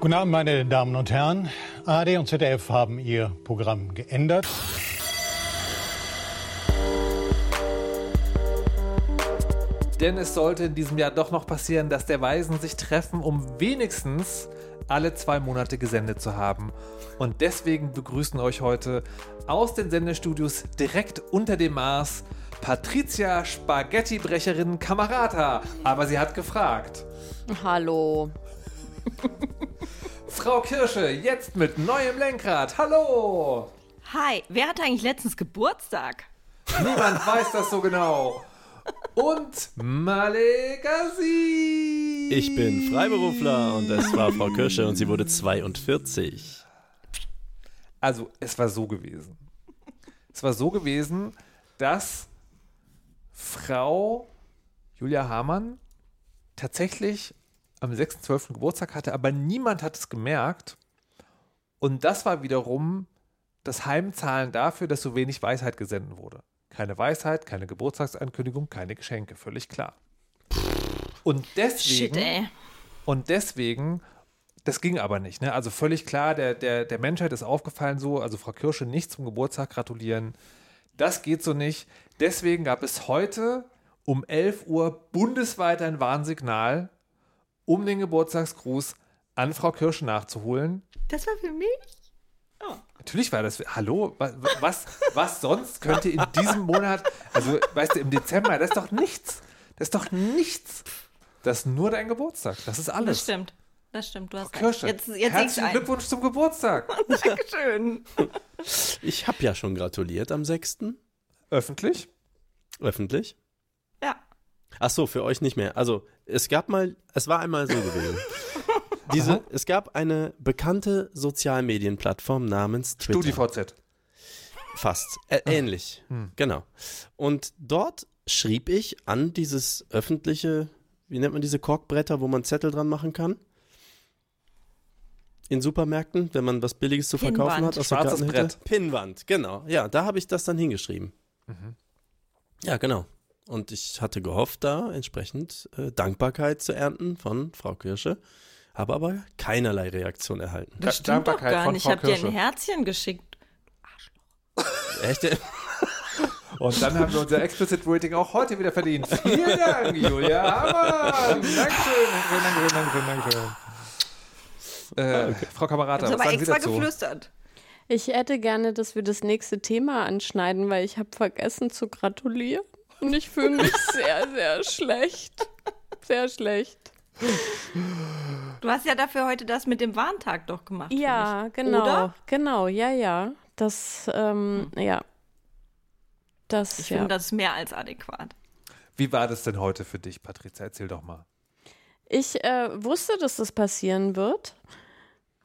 Guten Abend, meine Damen und Herren. ARD und ZDF haben ihr Programm geändert. Denn es sollte in diesem Jahr doch noch passieren, dass der Weisen sich treffen, um wenigstens alle zwei Monate gesendet zu haben. Und deswegen begrüßen euch heute aus den Sendestudios direkt unter dem Mars Patricia Spaghettibrecherin Kamerata. Aber sie hat gefragt. Hallo. Frau Kirsche, jetzt mit neuem Lenkrad. Hallo. Hi, wer hatte eigentlich letztens Geburtstag? Niemand weiß das so genau. Und Malegasi. Ich bin Freiberufler und es war Frau Kirsche und sie wurde 42. Also, es war so gewesen. Es war so gewesen, dass Frau Julia Hamann tatsächlich am 6.12. Geburtstag hatte, aber niemand hat es gemerkt. Und das war wiederum das Heimzahlen dafür, dass so wenig Weisheit gesendet wurde. Keine Weisheit, keine Geburtstagsankündigung, keine Geschenke, völlig klar. Und deswegen, Shit, ey. und deswegen, das ging aber nicht. Ne? Also völlig klar, der, der, der Menschheit ist aufgefallen so, also Frau Kirsche nicht zum Geburtstag gratulieren. Das geht so nicht. Deswegen gab es heute um 11 Uhr bundesweit ein Warnsignal, um den Geburtstagsgruß an Frau Kirsche nachzuholen. Das war für mich? Natürlich war das. Hallo, was, was, was sonst könnte in diesem Monat, also weißt du, im Dezember, das ist doch nichts. Das ist doch nichts. Das ist nur dein Geburtstag. Das ist Das alles. stimmt. Das stimmt, du hast recht. Kirsche, Jetzt, jetzt herzlichen. Glückwunsch zum Geburtstag. Dankeschön. Ich habe ja schon gratuliert am 6. Öffentlich? Öffentlich. Ja. Ach so, für euch nicht mehr. Also, es gab mal, es war einmal so gewesen. Diese, es gab eine bekannte Sozialmedienplattform namens Twitter. StudiVZ. Fast. Ä ähnlich. Genau. Und dort schrieb ich an dieses öffentliche, wie nennt man diese Korkbretter, wo man Zettel dran machen kann? In Supermärkten, wenn man was Billiges zu verkaufen Pinnwand. hat. Aus Schwarzes. Brett. Pinnwand, genau. Ja, da habe ich das dann hingeschrieben. Ja, genau. Und ich hatte gehofft, da entsprechend äh, Dankbarkeit zu ernten von Frau Kirsche, habe aber keinerlei Reaktion erhalten. Das stimmt doch Dankbarkeit gar von nicht. Ich habe dir ein. Herzchen geschickt. Echt? Und dann haben wir unser Explicit Rating auch heute wieder verdient. Vielen Dank, Julia Hamann. Dankeschön, Dankeschön, Dankeschön, Dankeschön. Äh, Frau Kamerata, was sagen Sie extra dazu? geflüstert. Ich hätte gerne, dass wir das nächste Thema anschneiden, weil ich habe vergessen zu gratulieren. Und ich fühle mich sehr, sehr schlecht. Sehr schlecht. Du hast ja dafür heute das mit dem Warntag doch gemacht. Ja, genau. Oder? Genau, ja, ja. Das, ähm, ja. Das, Ich ja. finde das mehr als adäquat. Wie war das denn heute für dich, Patricia? Erzähl doch mal. Ich äh, wusste, dass das passieren wird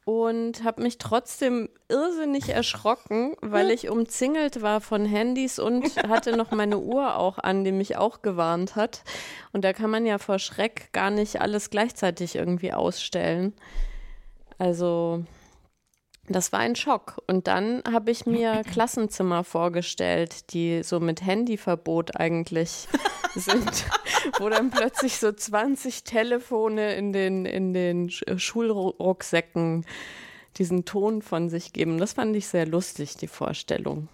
und habe mich trotzdem irrsinnig erschrocken, weil ich umzingelt war von Handys und hatte noch meine Uhr auch an, die mich auch gewarnt hat. Und da kann man ja vor Schreck gar nicht alles gleichzeitig irgendwie ausstellen. Also das war ein Schock. Und dann habe ich mir Klassenzimmer vorgestellt, die so mit Handyverbot eigentlich sind, wo dann plötzlich so 20 Telefone in den, in den Sch- Schulrucksäcken diesen Ton von sich geben. Das fand ich sehr lustig, die Vorstellung.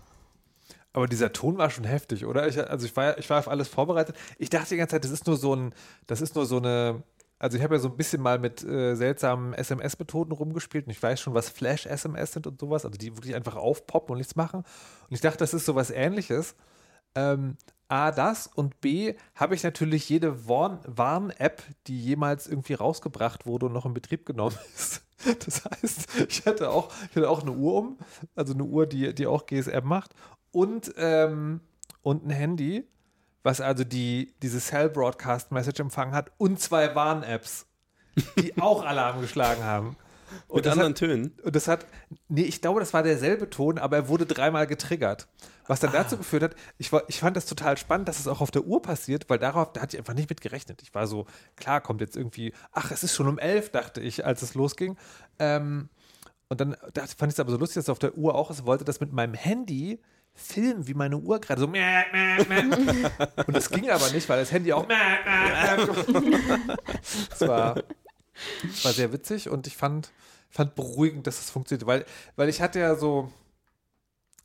Aber dieser Ton war schon heftig, oder? Ich, also ich war, ich war auf alles vorbereitet. Ich dachte die ganze Zeit, das ist nur so ein, das ist nur so eine, also ich habe ja so ein bisschen mal mit äh, seltsamen SMS-Methoden rumgespielt und ich weiß schon, was Flash-SMS sind und sowas, also die wirklich einfach aufpoppen und nichts machen. Und ich dachte, das ist sowas ähnliches. Ähm, A, das und B, habe ich natürlich jede Warn- Warn-App, die jemals irgendwie rausgebracht wurde und noch in Betrieb genommen ist. Das heißt, ich hatte auch, ich hatte auch eine Uhr um, also eine Uhr, die, die auch GSM macht und, ähm, und ein Handy, was also die, diese Cell Broadcast Message empfangen hat und zwei Warn-Apps, die auch Alarm geschlagen haben. Und Mit anderen hat, Tönen. und das hat, nee, ich glaube, das war derselbe Ton, aber er wurde dreimal getriggert. Was dann dazu geführt hat, ich, war, ich fand das total spannend, dass es auch auf der Uhr passiert, weil darauf, da hatte ich einfach nicht mit gerechnet. Ich war so, klar, kommt jetzt irgendwie, ach, es ist schon um elf, dachte ich, als es losging. Ähm, und dann dachte, fand ich es aber so lustig, dass es auf der Uhr auch ist, wollte das mit meinem Handy filmen, wie meine Uhr gerade so. Mäh, mäh, mäh. Und das ging aber nicht, weil das Handy auch. Mäh, mäh, mäh. Das war Es war sehr witzig und ich fand, fand beruhigend, dass es funktioniert, weil, weil ich hatte ja so,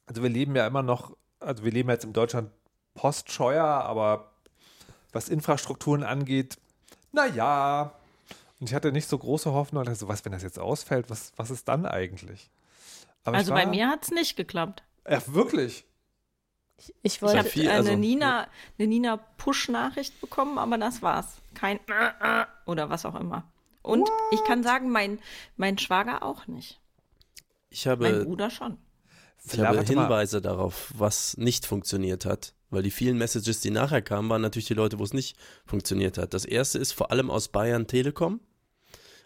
also wir leben ja immer noch, also wir leben jetzt in Deutschland postscheuer, aber was Infrastrukturen angeht, naja. Und ich hatte nicht so große Hoffnung, dachte so, was, wenn das jetzt ausfällt, was, was ist dann eigentlich? Aber Also war, bei mir hat es nicht geklappt. Ja, wirklich. Ich Ich wollte. habe viel, eine also- Nina, eine Nina Push-Nachricht bekommen, aber das war's. Kein oder was auch immer. Und ich kann sagen, mein, mein Schwager auch nicht. Ich Mein habe, Bruder schon. ich habe. Hinweise darauf, was nicht funktioniert hat. Weil die vielen Messages, die nachher kamen, waren natürlich die Leute, wo es nicht funktioniert hat. Das erste ist vor allem aus Bayern Telekom.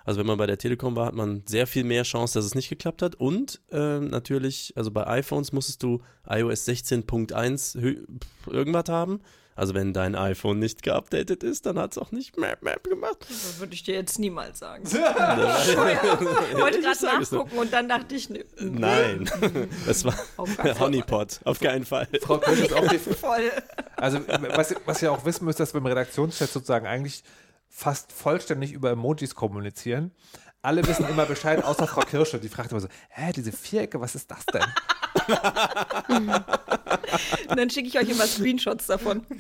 Also wenn man bei der Telekom war, hat man sehr viel mehr Chance, dass es nicht geklappt hat. Und ähm, natürlich, also bei iPhones musstest du iOS 16.1 hö- irgendwas haben. Also wenn dein iPhone nicht geupdatet ist, dann hat es auch nicht Map Map gemacht. Das würde ich dir jetzt niemals sagen. Ich wollte gerade nachgucken und dann dachte ich, nö, Nein, das war keinen Honeypot, auf keinen Fall. Frau Kirsch ist auch die, Fall. voll. Also, was, was ihr auch wissen müsst, dass wir im Redaktionschat sozusagen eigentlich fast vollständig über Emojis kommunizieren. Alle wissen immer Bescheid, außer Frau Kirsche. Die fragt immer so: Hä, diese Vierecke, was ist das denn? Und dann schicke ich euch immer Screenshots davon.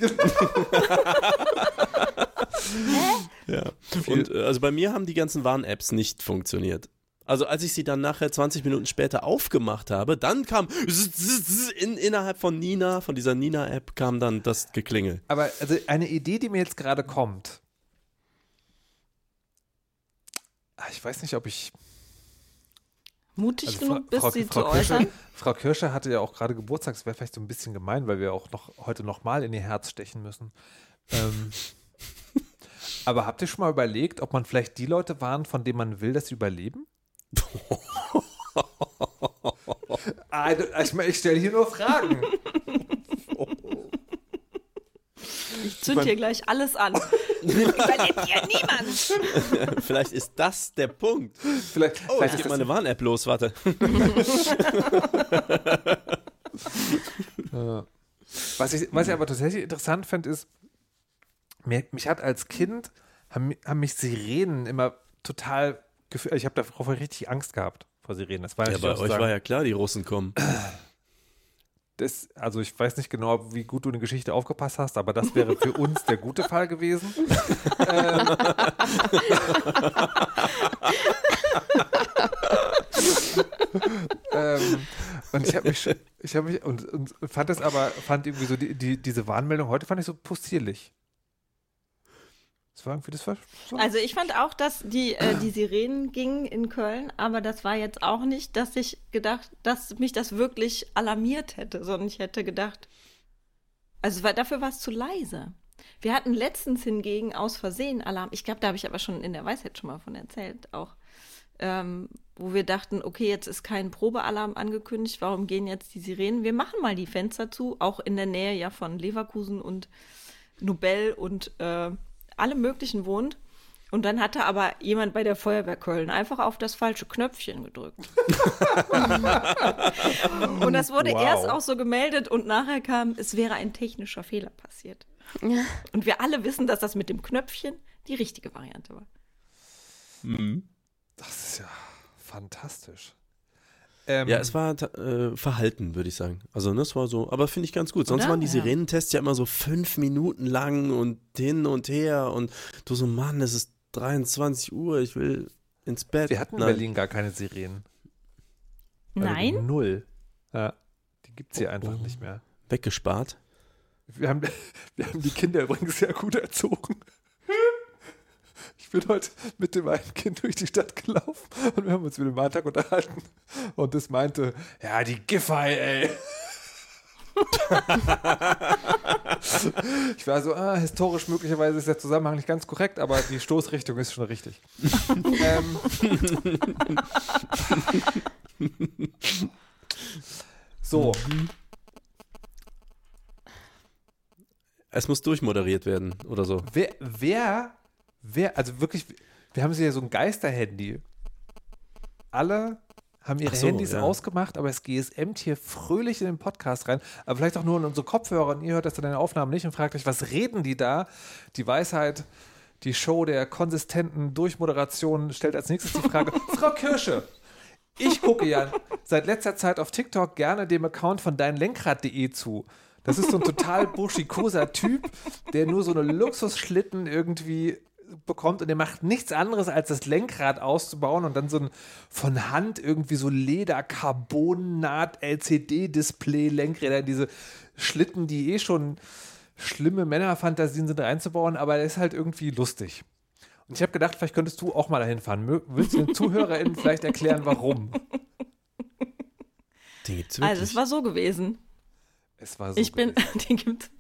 Ja. Und äh, also bei mir haben die ganzen Warn-Apps nicht funktioniert. Also als ich sie dann nachher 20 Minuten später aufgemacht habe, dann kam in, innerhalb von Nina, von dieser Nina-App, kam dann das Geklingel. Aber also eine Idee, die mir jetzt gerade kommt. Ah, Ich weiß nicht, ob ich. Mutig Also genug bist, Frau, sie Frau, zu Kirsche, äußern. Frau Kirsche hatte ja auch gerade Geburtstag. Das wäre vielleicht so ein bisschen gemein, weil wir auch noch heute nochmal in ihr Herz stechen müssen. Ähm, aber habt ihr schon mal überlegt, ob man vielleicht die Leute waren, von denen man will, dass sie überleben? Ah, ich, ich stelle hier nur Fragen. Ich zünd hier gleich alles an. Überlebt hier niemand. Vielleicht ist das der Punkt. Vielleicht, Oh, vielleicht ich ist gebe das meine Warn-App los, warte. Was ich, was ich aber tatsächlich interessant finde, ist, mich hat als Kind, haben, haben mich Sirenen immer total gefühlt, ich habe darauf richtig Angst gehabt vor Sirenen. Das war Ja, bei euch war ja klar, die Russen kommen. das, also ich weiß nicht genau, wie gut du eine Geschichte aufgepasst hast, aber das wäre für uns der gute Fall gewesen. ähm, ähm, und ich habe mich, ich habe mich und, und fand das aber, fand irgendwie so die, die, diese Warnmeldung heute fand ich so possierlich. Das war irgendwie, das war so. Also ich fand auch, dass die, äh, die Sirenen gingen in Köln, aber das war jetzt auch nicht, dass ich gedacht, dass mich das wirklich alarmiert hätte, sondern ich hätte gedacht, also war, dafür war es zu leise. Wir hatten letztens hingegen aus Versehen Alarm. Ich glaube, da habe ich aber schon in der Weisheit schon mal von erzählt, auch. Ähm, wo wir dachten, okay, jetzt ist kein Probealarm angekündigt, warum gehen jetzt die Sirenen? Wir machen mal die Fenster zu, auch in der Nähe ja von Leverkusen und Nobel und äh, alle möglichen wohnt. Und dann hatte aber jemand bei der Feuerwehr Köln einfach auf das falsche Knöpfchen gedrückt. und das wurde Wow. erst auch so gemeldet und nachher kam, es wäre ein technischer Fehler passiert. Ja. Und wir alle wissen, dass das mit dem Knöpfchen die richtige Variante war. Das ist ja fantastisch. Ähm, Ja, es war äh, verhalten, würde ich sagen. Also das war so, aber finde ich ganz gut. Sonst Oder? waren die. Sirenentests ja immer so fünf Minuten lang und hin und her und du so, Mann, es ist 23 Uhr, ich will ins Bett. wir hatten in. Berlin gar keine Sirenen. Also Nein? Null. Ja, die gibt es hier Oh, einfach oh. nicht mehr. Weggespart. Wir haben, wir haben die Kinder übrigens sehr gut erzogen. Ich bin heute mit dem einen Kind durch die Stadt gelaufen und wir haben uns mit dem Martag unterhalten. Und das meinte, ja, die Giffey, ey. Ich war so, ah, historisch möglicherweise ist der Zusammenhang nicht ganz korrekt, aber die Stoßrichtung ist schon richtig. ähm, so, Es muss durchmoderiert werden oder so. Wer, wer, wer, also wirklich, wir haben sie ja so ein Geisterhandy. Alle haben ihre so, Handys ja. ausgemacht, aber es GSMt hier fröhlich in den Podcast rein. Aber vielleicht auch nur in unsere Kopfhörer und ihr hört das dann in den Aufnahmen nicht und fragt euch, was reden die da? Die Weisheit, die Show der konsistenten Durchmoderation stellt als nächstes die Frage, Frau Kirsche, ich gucke ja seit letzter Zeit auf TikTok gerne dem Account von deinlenkrad.de zu. Das ist so ein total buschikoser Typ, der nur so eine Luxusschlitten irgendwie bekommt und der macht nichts anderes, als das Lenkrad auszubauen und dann so ein von Hand irgendwie so Leder, Carbon, Naht, LCD-Display, Lenkräder, diese Schlitten, die eh schon schlimme Männerfantasien sind, reinzubauen, aber er ist halt irgendwie lustig. Und ich habe gedacht, vielleicht könntest du auch mal dahin fahren. Willst du den ZuhörerInnen vielleicht erklären, warum? Also es war so gewesen. Es war so ich bin, gewesen. den gibt's.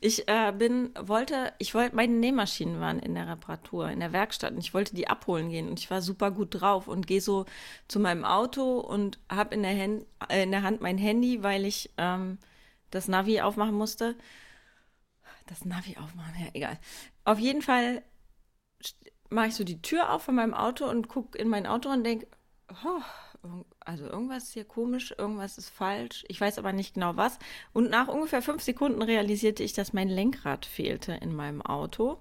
Ich äh, bin, wollte, ich wollte, meine Nähmaschinen waren in der Reparatur, in der Werkstatt und ich wollte die abholen gehen und ich war super gut drauf und gehe so zu meinem Auto und habe in, der Hand- äh, in der Hand mein Handy, weil ich ähm, das Navi aufmachen musste. Das Navi aufmachen, ja, egal. Auf jeden Fall mache ich so die Tür auf von meinem Auto und gucke in mein Auto und denke, oh, also irgendwas ist hier komisch, irgendwas ist falsch. Ich weiß aber nicht genau was. Und nach ungefähr fünf Sekunden realisierte ich, dass mein Lenkrad fehlte in meinem Auto.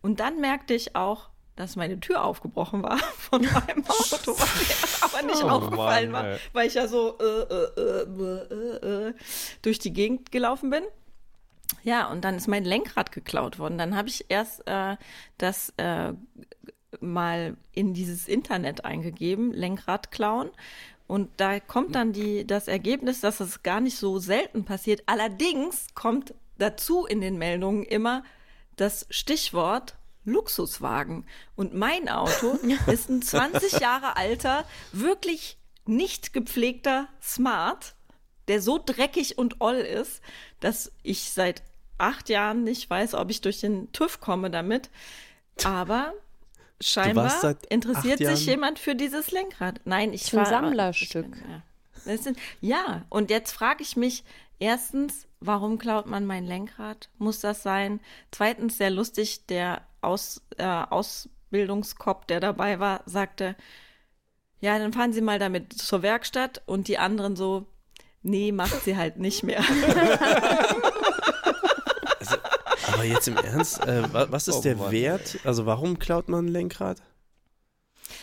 Und dann merkte ich auch, dass meine Tür aufgebrochen war von meinem Auto, was mir aber nicht Oh aufgefallen Mann, war, weil ich ja so äh, äh, äh, äh, äh, durch die Gegend gelaufen bin. Ja, und dann ist mein Lenkrad geklaut worden. Dann habe ich erst äh, das mal in dieses Internet eingegeben, Lenkrad klauen. Und da kommt dann die, das Ergebnis, dass es gar nicht so selten passiert. Allerdings kommt dazu in den Meldungen immer das Stichwort Luxuswagen. Und mein Auto ist ein 20 Jahre alter, wirklich nicht gepflegter Smart, der so dreckig und oll ist, dass ich seit acht Jahren nicht weiß, ob ich durch den TÜV komme damit. Aber scheinbar seit interessiert sich jemand für dieses Lenkrad. Nein, ich So ein war- Sammlerstück. Ich bin, ja. Sind, ja, und jetzt frage ich mich erstens, warum klaut man mein Lenkrad? Muss das sein? Zweitens, sehr lustig, der Aus, äh, Ausbildungskopf, der dabei war, sagte, ja, dann fahren Sie mal damit zur Werkstatt und die anderen so, nee, macht sie halt nicht mehr. Aber jetzt im Ernst, äh, wa- was ist Oh der Mann, Wert? Also warum klaut man ein Lenkrad?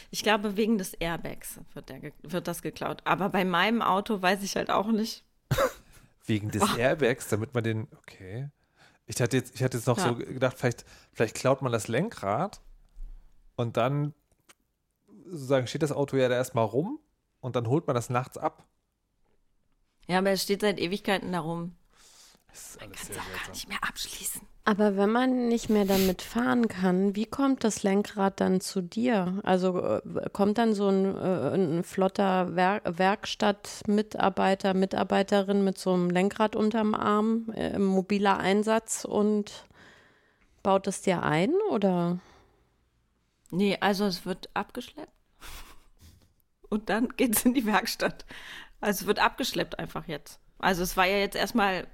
Ich glaube, wegen des Airbags wird, der, wird das geklaut. Aber bei meinem Auto weiß ich halt auch nicht. Wegen des Airbags, damit man den. Okay. Ich hatte jetzt, ich hatte jetzt noch Ja. so gedacht, vielleicht, vielleicht klaut man das Lenkrad und dann sozusagen steht das Auto ja da erstmal rum und dann holt man das nachts ab. Ja, aber es steht seit Ewigkeiten darum. Das ist alles Kannst sehr du auch gar nicht mehr abschließen. Aber wenn man nicht mehr damit fahren kann, wie kommt das Lenkrad dann zu dir? Also äh, kommt dann so ein, äh, ein flotter Wer Werkstattmitarbeiter, Mitarbeiterin mit so einem Lenkrad unterm Arm, äh, mobiler Einsatz und baut es dir ein oder? Nee, also es wird abgeschleppt. Und dann geht es in die Werkstatt. Also es wird abgeschleppt einfach jetzt. Also es war ja jetzt erstmal,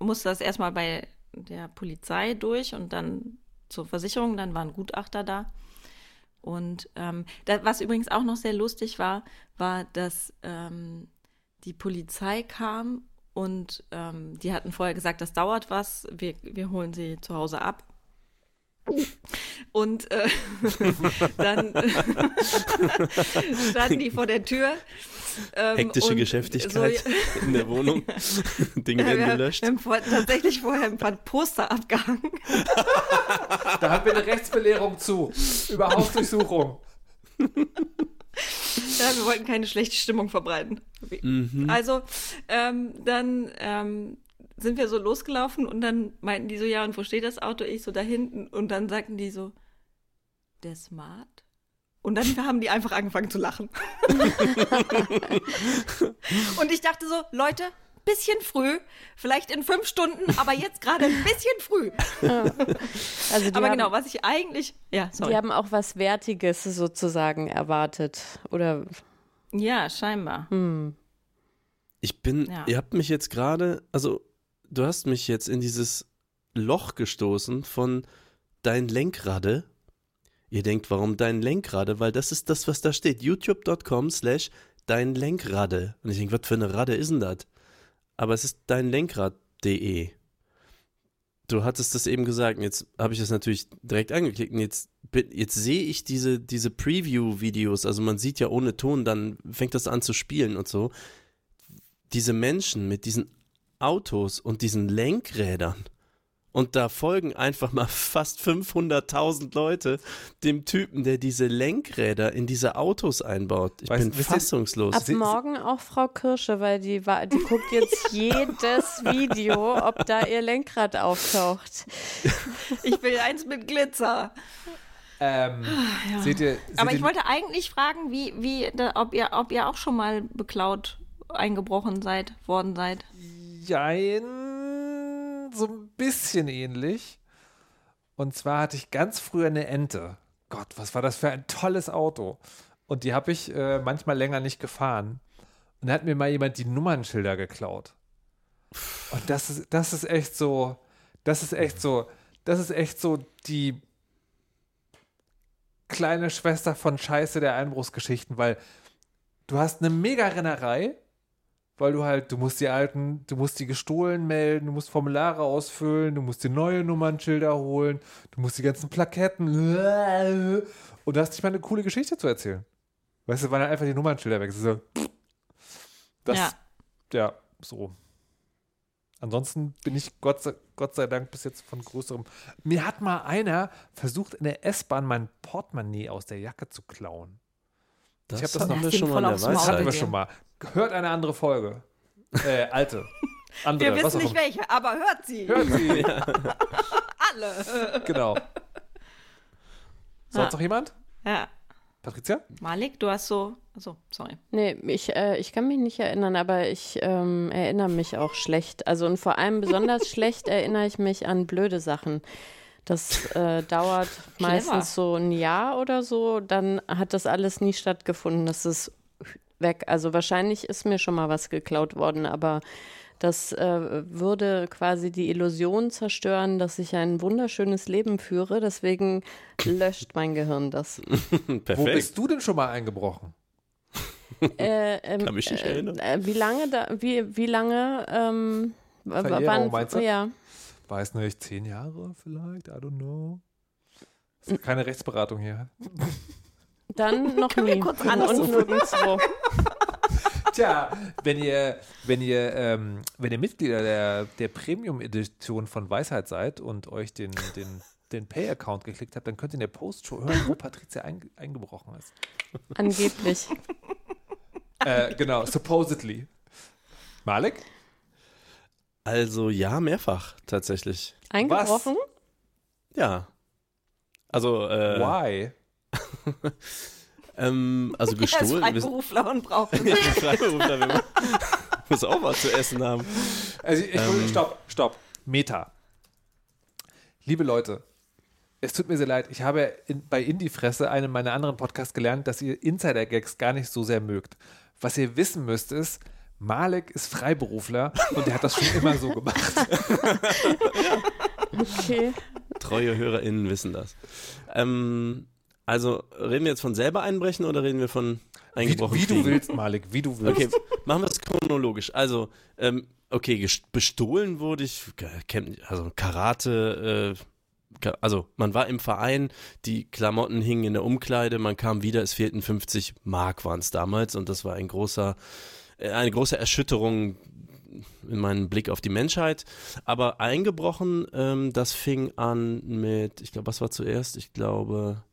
musste das erstmal bei der Polizei durch und dann zur Versicherung, dann war ein Gutachter da. Und ähm, da, was übrigens auch noch sehr lustig war, war, dass ähm, die Polizei kam und ähm, die hatten vorher gesagt, das dauert was, wir, wir holen sie zu Hause ab. Und äh, dann standen die vor der Tür. Ähm, Hektische Geschäftigkeit So, in der Wohnung. Dinge werden wir, gelöscht. wir haben vor, tatsächlich vorher ein paar Poster abgehangen. Da haben wir eine Rechtsbelehrung zu. Über Hausdurchsuchung. Ja, wir wollten keine schlechte Stimmung verbreiten. Also, ähm, dann ähm, sind wir so losgelaufen und dann meinten die so, ja, und wo steht das Auto? Ich so da hinten. Und dann sagten die so, der Smart? Und dann haben die einfach angefangen zu lachen. und ich dachte so, Leute, bisschen früh, vielleicht in fünf Stunden, aber jetzt gerade ein bisschen früh. Also aber haben, genau, was ich eigentlich, ja, sorry. die haben auch was Wertiges sozusagen erwartet oder ja, scheinbar. hm. Ich bin, Ja. ihr habt mich jetzt gerade, also du hast mich jetzt in dieses Loch gestoßen von dein Lenkrade. Ihr denkt, warum dein Lenkrade? Weil das ist das, was da steht. youtube.com slash dein Lenkrade. Und ich denke, was für eine Rade ist denn das? Aber es ist dein Lenkrad.de. du hattest das eben gesagt, jetzt habe ich das natürlich direkt angeklickt und jetzt, jetzt sehe ich diese, diese Preview-Videos, also man sieht ja ohne Ton, dann fängt das an zu spielen und so. Diese Menschen mit diesen Autos und diesen Lenkrädern und da folgen einfach mal fast 500.000 Leute dem Typen, der diese Lenkräder in diese Autos einbaut. Ich Weißt- bin fassungslos. Ab morgen auch Frau Kirsche, weil die, die guckt jetzt jedes Video, ob da ihr Lenkrad auftaucht. Ich will eins mit Glitzer. Ähm, Seht ihr, seht Aber ich wollte eigentlich fragen, wie, wie, da, ob ihr, ob ihr auch schon mal beklaut eingebrochen seid, worden seid. Jein, so ein bisschen ähnlich. Und zwar hatte ich ganz früher eine Ente. Gott, was war das für ein tolles Auto. Und die habe ich äh, manchmal länger nicht gefahren. Und da hat mir mal jemand die Nummernschilder geklaut. Und das ist, das ist echt so, das ist echt so, das ist echt so die kleine Schwester von Scheiße der Einbruchsgeschichten, weil du hast eine Mega-Rennerei, weil du halt, du musst die alten, du musst die gestohlen melden, du musst Formulare ausfüllen, du musst dir neue Nummernschilder holen, du musst die ganzen Plaketten und du hast nicht mal eine coole Geschichte zu erzählen. Weißt du, weil dann einfach die Nummernschilder weg sind. So, das, Ja. ja, so. Ansonsten bin ich Gott sei, Gott sei Dank bis jetzt von größerem. Mir hat mal einer versucht, in der S-Bahn mein Portemonnaie aus der Jacke zu klauen. das ich hab das hatten noch- wir schon mal Das hatten wir schon mal. Hört eine andere Folge. Äh, alte. Andere. Wir was wissen nicht welche, aber hört sie. Hört sie. Alle. genau. Sonst Ja. noch jemand? Ja. Patricia? Malik, du hast so. Achso, sorry. Nee, ich, äh, ich kann mich nicht erinnern, aber ich ähm, erinnere mich auch schlecht. Also und vor allem besonders schlecht erinnere ich mich an blöde Sachen. Das äh, dauert meistens so ein Jahr oder so, dann hat das alles nie stattgefunden. Das ist weg. Also wahrscheinlich ist mir schon mal was geklaut worden, aber das äh, würde quasi die Illusion zerstören, dass ich ein wunderschönes Leben führe. Deswegen löscht mein Gehirn das. Wo Perfekt. bist du denn schon mal eingebrochen? Äh, ähm, Kann mich nicht äh, erinnern. Äh, wie lange da, wie, wie lange, ähm, w- Verjährung, meinst du? ja. Weiß nicht, zehn Jahre vielleicht? I don't know. Keine Rechtsberatung hier. Dann noch Können nie. kurz Und anrufen? nirgendwo. Tja, wenn ihr, wenn ihr, ähm, wenn ihr Mitglieder der, der Premium-Edition von Weisheit seid und euch den, den, den Pay-Account geklickt habt, dann könnt ihr in der Post-Show hören, wo Patricia ein, eingebrochen ist. Angeblich. Äh, genau, supposedly. Malik? Also ja, mehrfach tatsächlich. Eingebrochen? Ja. Also, äh, Why? ähm, also Er ist gestohlen. sind- Freiberufler und braucht Ja, ich bin Freiberufler, wir muss auch was zu essen haben. Also ich, ich Ähm. stopp, stopp. Meta. Liebe Leute, es tut mir sehr leid. Ich habe in, bei Indie-Fresse, einem meiner anderen Podcasts, gelernt, dass ihr Insider-Gags gar nicht so sehr mögt. Was ihr wissen müsst ist, Malik ist Freiberufler und er hat das schon immer so gemacht. Okay. Treue HörerInnen wissen das. Ähm, also reden wir jetzt von selber einbrechen oder reden wir von Wie, eingebrochen wie du kriegen? willst, Malik, wie du willst. Okay, machen wir es chronologisch. Also, ähm, okay, bestohlen wurde ich, also Karate, äh, also man war im Verein, die Klamotten hingen in der Umkleide, man kam wieder, es fehlten 50 Mark waren es damals und das war ein großer, äh, eine große Erschütterung in meinem Blick auf die Menschheit. Aber eingebrochen, ähm, das fing an mit, ich glaube, was war zuerst? Ich glaube,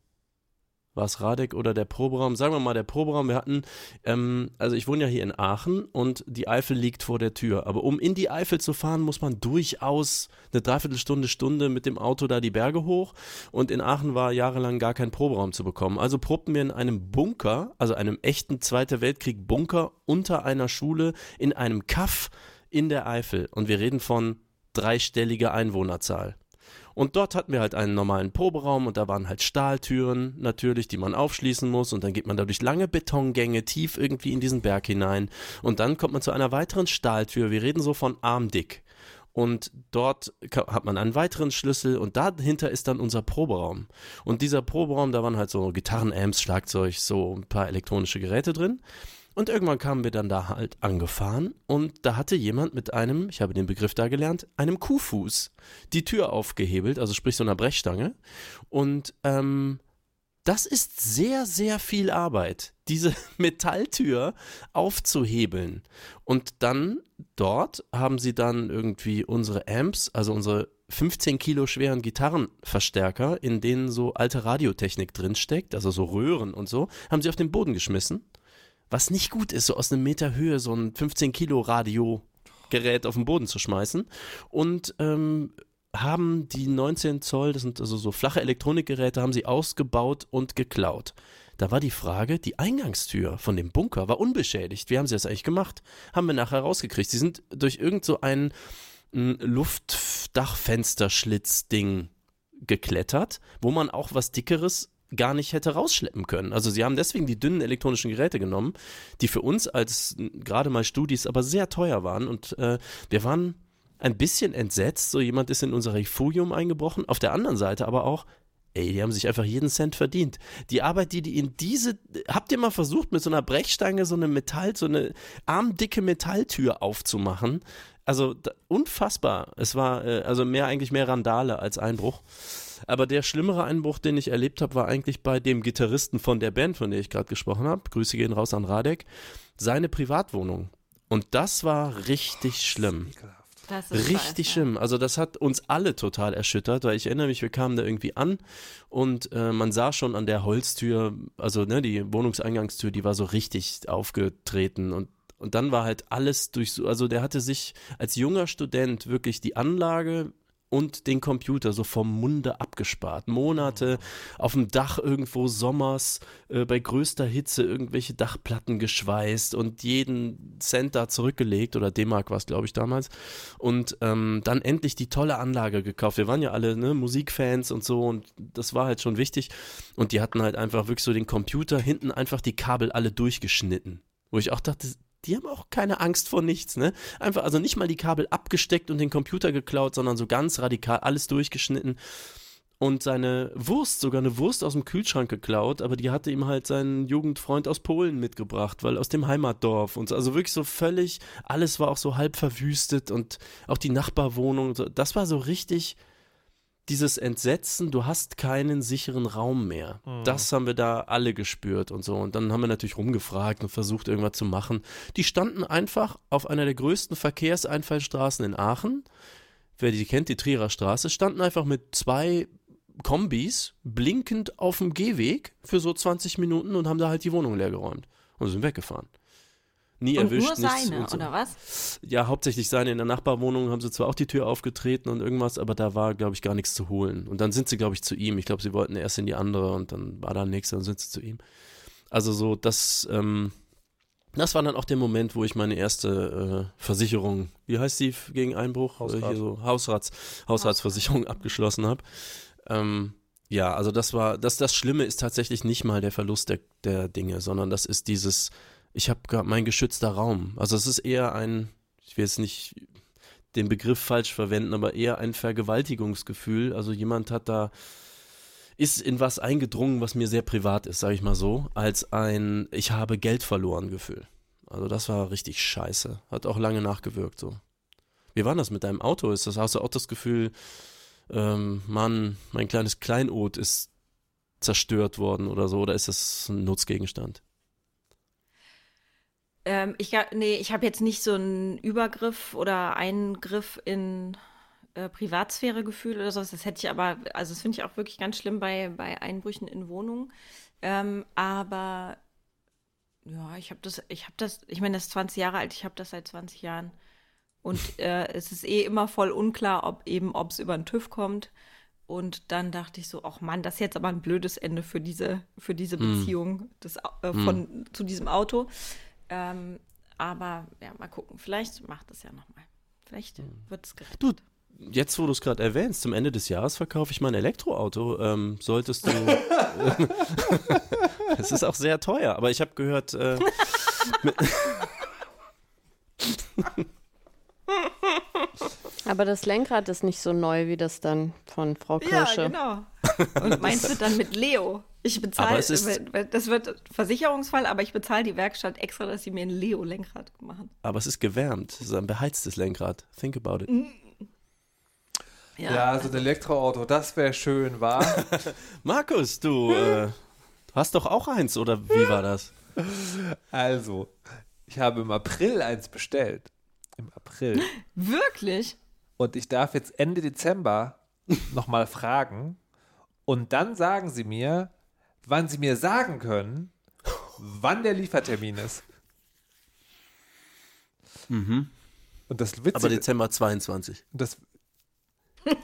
war es Radek oder der Proberaum? Sagen wir mal der Proberaum. Wir hatten, ähm, also ich wohne ja hier in Aachen und die Eifel liegt vor der Tür. Aber um in die Eifel zu fahren, muss man durchaus eine Dreiviertelstunde, Stunde mit dem Auto da die Berge hoch. Und in Aachen war jahrelang gar kein Proberaum zu bekommen. Also probten wir in einem Bunker, also einem echten Zweiter Weltkrieg Bunker unter einer Schule in einem Kaff in der Eifel. Und wir reden von dreistelliger Einwohnerzahl. Und dort hatten wir halt einen normalen Proberaum und da waren halt Stahltüren natürlich, die man aufschließen muss und dann geht man da durch lange Betongänge tief irgendwie in diesen Berg hinein und dann kommt man zu einer weiteren Stahltür. Wir reden so von armdick. Und dort hat man einen weiteren Schlüssel und dahinter ist dann unser Proberaum. Und dieser Proberaum, da waren halt so Gitarrenamps, Schlagzeug, so ein paar elektronische Geräte drin. Und irgendwann kamen wir dann da halt angefahren und da hatte jemand mit einem, ich habe den Begriff da gelernt, einem Kuhfuß die Tür aufgehebelt, also sprich so einer Brechstange. Und ähm, das ist sehr, sehr viel Arbeit, diese Metalltür aufzuhebeln. Und dann dort haben sie dann irgendwie unsere Amps, also unsere 15 Kilo schweren Gitarrenverstärker, in denen so alte Radiotechnik drinsteckt, also so Röhren und so, haben sie auf den Boden geschmissen. Was nicht gut ist, so aus einem Meter Höhe so ein 15 Kilo Radiogerät auf den Boden zu schmeißen. Und ähm, haben die 19 Zoll, das sind also so flache Elektronikgeräte, haben sie ausgebaut und geklaut. Da war die Frage, die Eingangstür von dem Bunker war unbeschädigt. Wie haben sie das eigentlich gemacht? Haben wir nachher rausgekriegt. Sie sind durch irgend so ein Luftdachfensterschlitz-Ding geklettert, wo man auch was Dickeres gar nicht hätte rausschleppen können. Also sie haben deswegen die dünnen elektronischen Geräte genommen, die für uns als gerade mal Studis aber sehr teuer waren und äh, wir waren ein bisschen entsetzt, so jemand ist in unser Refugium eingebrochen, auf der anderen Seite aber auch, ey, die haben sich einfach jeden Cent verdient. Die Arbeit, die die in diese, habt ihr mal versucht, mit so einer Brechstange so eine Metall, so eine armdicke Metalltür aufzumachen? Also da, unfassbar. Es war äh, also mehr eigentlich mehr Randale als Einbruch. Aber der schlimmere Einbruch, den ich erlebt habe, war eigentlich bei dem Gitarristen von der Band, von der ich gerade gesprochen habe. Grüße gehen raus an Radek. Seine Privatwohnung. Und das war richtig schlimm. Richtig schlimm. Also das hat uns alle total erschüttert, weil ich erinnere mich, wir kamen da irgendwie an und äh, man sah schon an der Holztür, also ne, die Wohnungseingangstür, die war so richtig aufgetreten und und dann war halt alles durch, also der hatte sich als junger Student wirklich die Anlage und den Computer so vom Munde abgespart. Monate auf dem Dach irgendwo sommers äh, bei größter Hitze irgendwelche Dachplatten geschweißt und jeden Cent da zurückgelegt oder D-Mark war es glaube ich damals und ähm, dann endlich die tolle Anlage gekauft. Wir waren ja alle ne, Musikfans und so und das war halt schon wichtig und die hatten halt einfach wirklich so den Computer hinten einfach die Kabel alle durchgeschnitten. Wo ich auch dachte, die haben auch keine Angst vor nichts, ne? Einfach, also nicht mal die Kabel abgesteckt und den Computer geklaut, sondern so ganz radikal alles durchgeschnitten und seine Wurst, sogar eine Wurst aus dem Kühlschrank geklaut, aber die hatte ihm halt sein Jugendfreund aus Polen mitgebracht, weil aus dem Heimatdorf und so. Also wirklich so völlig, alles war auch so halb verwüstet und auch die Nachbarwohnung, das war so richtig dieses Entsetzen, du hast keinen sicheren Raum mehr. Mhm. Das haben wir da alle gespürt und so. Und dann haben wir natürlich rumgefragt und versucht, irgendwas zu machen. Die standen einfach auf einer der größten Verkehrseinfallstraßen in Aachen. Wer die kennt, die Trierer Straße, standen einfach mit zwei Kombis blinkend auf dem Gehweg für so 20 Minuten und haben da halt die Wohnung leergeräumt und sind weggefahren nie und erwischt. Nur seine, so. oder was? Ja, hauptsächlich seine. In der Nachbarwohnung haben sie zwar auch die Tür aufgetreten und irgendwas, aber da war, glaube ich, gar nichts zu holen. Und dann sind sie, glaube ich, zu ihm. Ich glaube, sie wollten erst in die andere und dann war da nichts, dann sind sie zu ihm. Also so, das, ähm, das war dann auch der Moment, wo ich meine erste äh, Versicherung, wie heißt die gegen Einbruch? Hausrat. Äh, hier so Hausrats, Hausratsversicherung Hausrat. abgeschlossen habe. Ähm, ja, also das war, das, das Schlimme ist tatsächlich nicht mal der Verlust der, der Dinge, sondern das ist dieses, ich habe mein geschützter Raum. Also es ist eher ein, ich will jetzt nicht den Begriff falsch verwenden, aber eher ein Vergewaltigungsgefühl. Also jemand hat da ist in was eingedrungen, was mir sehr privat ist, sage ich mal so, als ein ich habe Geld verloren Gefühl. Also das war richtig scheiße. Hat auch lange nachgewirkt so. Wie war das mit deinem Auto? Ist das, hast du auch das Gefühl, ähm, Mann, mein kleines Kleinod ist zerstört worden oder so? Oder ist das ein Nutzgegenstand? Ähm, ich, nee, ich habe jetzt nicht so einen Übergriff oder Eingriff in äh, Privatsphäre-Gefühl oder sowas. Das hätte ich aber, also das finde ich auch wirklich ganz schlimm bei, bei Einbrüchen in Wohnungen. Ähm, aber ja, ich habe das, ich habe das, ich meine, das ist 20 Jahre alt, ich habe das seit 20 Jahren. Und äh, es ist eh immer voll unklar, ob eben, ob es über den TÜV kommt. Und dann dachte ich so, ach Mann, das ist jetzt aber ein blödes Ende für diese, für diese hm. Beziehung des, äh, von, mm. zu diesem Auto. Ähm, aber ja, mal gucken. Vielleicht macht es ja nochmal. Vielleicht hm. wird es gerettet. Du, jetzt wo du es gerade erwähnst, zum Ende des Jahres verkaufe ich mein Elektroauto. Ähm, solltest du. Es ist auch sehr teuer, aber ich habe gehört. Äh, aber das Lenkrad ist nicht so neu wie das dann von Frau Kirsche. Ja, genau. Und meinst du dann mit Leo? Ich bezahle, das wird Versicherungsfall, aber ich bezahle die Werkstatt extra, dass sie mir ein Leo-Lenkrad machen. Aber es ist gewärmt. Es ist ein beheiztes Lenkrad. Think about it. Ja, so ein Elektroauto, das wäre schön, war. Markus, du äh, hast doch auch eins, oder wie war das? also, ich habe im April eins bestellt. Im April. Wirklich? Und ich darf jetzt Ende Dezember nochmal fragen. Und dann sagen sie mir, wann sie mir sagen können, wann der Liefertermin ist. Und das Aber Witzige, Dezember 22. das,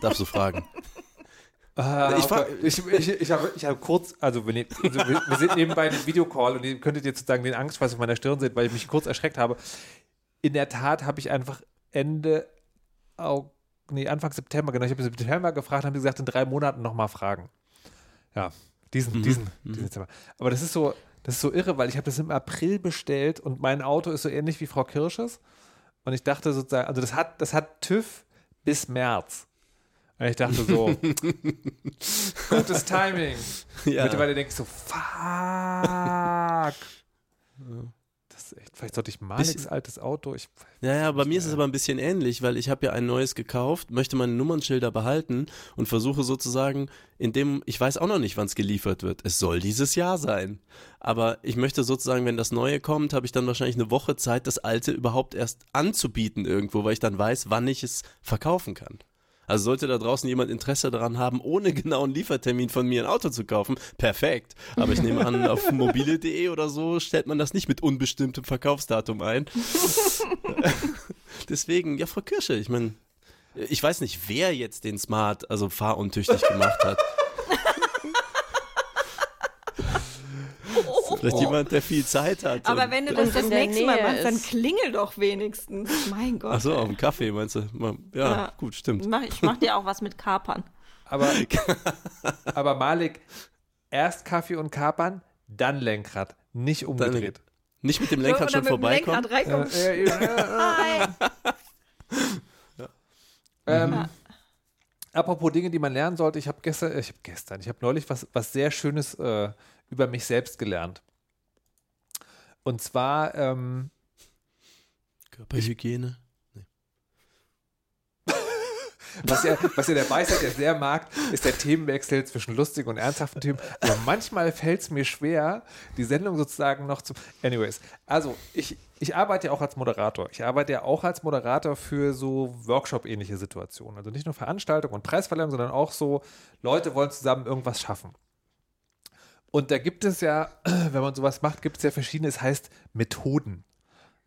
Darfst du fragen. Ah, Ich okay. ich, ich, ich habe hab kurz, also, wir, nehm- also wir, wir sind nebenbei in einem Videocall und ihr könntet jetzt sozusagen den Angstschweiß auf meiner Stirn sehen, weil ich mich kurz erschreckt habe. In der Tat habe ich einfach Ende, Au- nee, Anfang September, genau, ich habe im September gefragt, haben die gesagt, in drei Monaten nochmal fragen. Ja, diesen, diesen, diesen Dezember. Aber das ist so, das ist so irre, weil ich habe das im April bestellt und mein Auto ist so ähnlich wie Frau Kirsches. Und ich dachte sozusagen, also das hat, das hat TÜV bis März. Und ich dachte so, gutes Timing. Ja. Mittlerweile denke ich so, fuck. Vielleicht sollte ich Maliks altes Auto. Ich, Ja, ja, bei mir ist es aber ein bisschen ähnlich, weil ich habe ja ein neues gekauft, möchte meine Nummernschilder behalten und versuche sozusagen, indem ich weiß auch noch nicht, wann es geliefert wird. Es soll dieses Jahr sein. Aber ich möchte sozusagen, wenn das Neue kommt, habe ich dann wahrscheinlich eine Woche Zeit, das Alte überhaupt erst anzubieten irgendwo, weil ich dann weiß, wann ich es verkaufen kann. Also sollte da draußen jemand Interesse daran haben, ohne genauen Liefertermin von mir ein Auto zu kaufen, perfekt. Aber ich nehme an, auf mobile.de oder so stellt man das nicht mit unbestimmtem Verkaufsdatum ein. Deswegen, ja, Frau Kirsche, ich meine, ich weiß nicht, wer jetzt den Smart, also fahruntüchtig gemacht hat. Vielleicht jemand, der viel Zeit hat. Aber wenn du das das nächste Mal machst, dann klingel doch wenigstens. Mein Gott. Ach so, auf dem Kaffee meinst du? Ja, Ja. gut, stimmt. Mach, ich mach dir auch was mit Kapern. aber, aber Malik, erst Kaffee und Kapern, dann Lenkrad. Nicht umgedreht. Nicht mit dem Lenkrad schon vorbeikommen? Äh, äh, äh, Nein. ähm, apropos Dinge, die man lernen sollte, ich habe gestern, ich habe gestern, ich habe neulich was, was sehr Schönes äh, über mich selbst gelernt. Und zwar, ähm, Körperhygiene. Was ja, was ja der Weisheit ja sehr mag, ist der Themenwechsel zwischen lustigen und ernsthaften Themen. Aber manchmal fällt es mir schwer, die Sendung sozusagen noch zu. Anyways, also ich, ich arbeite ja auch als Moderator. Ich arbeite ja auch als Moderator für so Workshop-ähnliche Situationen. Also nicht nur Veranstaltungen und Preisverleihungen, sondern auch so, Leute wollen zusammen irgendwas schaffen. Und da gibt es ja, wenn man sowas macht, gibt es ja verschiedene, es heißt Methoden.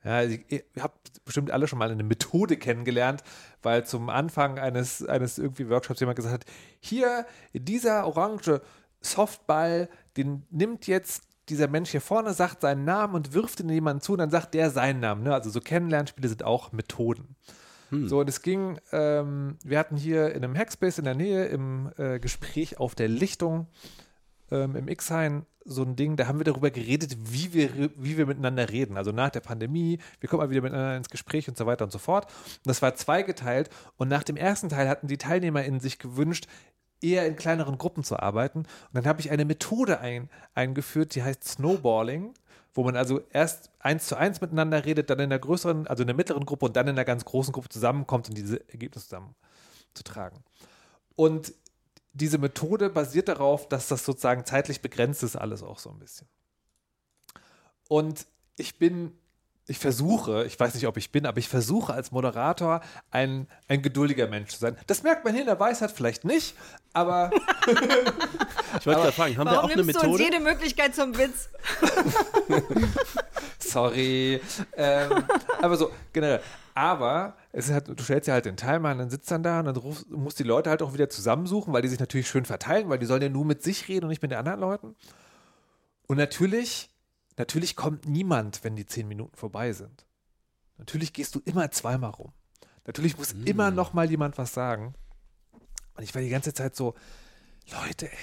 Ja, also ihr habt bestimmt alle schon mal eine Methode kennengelernt, weil zum Anfang eines, eines irgendwie Workshops jemand gesagt hat, hier, dieser orange Softball, den nimmt jetzt dieser Mensch hier vorne, sagt seinen Namen und wirft ihn jemanden zu und dann sagt der seinen Namen. Ne? Also so Kennenlernspiele sind auch Methoden. So, und es ging, ähm, wir hatten hier in einem Hackspace in der Nähe im äh, Gespräch auf der Lichtung ähm, im X-Hain so ein Ding, da haben wir darüber geredet, wie wir, wie wir miteinander reden. Also nach der Pandemie, wir kommen mal wieder miteinander ins Gespräch und so weiter und so fort. Und das war zweigeteilt. Und nach dem ersten Teil hatten die TeilnehmerInnen sich gewünscht, eher in kleineren Gruppen zu arbeiten. Und dann habe ich eine Methode ein, eingeführt, die heißt Snowballing, wo man also erst eins zu eins miteinander redet, dann in der größeren, also in der mittleren Gruppe und dann in der ganz großen Gruppe zusammenkommt und diese Ergebnisse zusammen zu tragen. Und diese Methode basiert darauf, dass das sozusagen zeitlich begrenzt ist, alles auch so ein bisschen. Und ich bin, ich versuche, ich weiß nicht, ob ich bin, aber ich versuche als Moderator ein, ein geduldiger Mensch zu sein. Das merkt man hier in der Weisheit vielleicht nicht, aber Ich wollte gerade fragen, haben wir auch Warum eine nimmst du uns Methode? jede Möglichkeit zum Witz? sorry. ähm, aber so, generell. Aber es ist halt, du stellst ja halt den Timer und dann sitzt dann da und dann rufst, musst die Leute halt auch wieder zusammensuchen, weil die sich natürlich schön verteilen, weil die sollen ja nur mit sich reden und nicht mit den anderen Leuten. Und natürlich, natürlich kommt niemand, wenn die zehn Minuten vorbei sind. Natürlich gehst du immer zweimal rum. Natürlich muss immer noch mal jemand was sagen. Und ich war die ganze Zeit so, Leute, ey,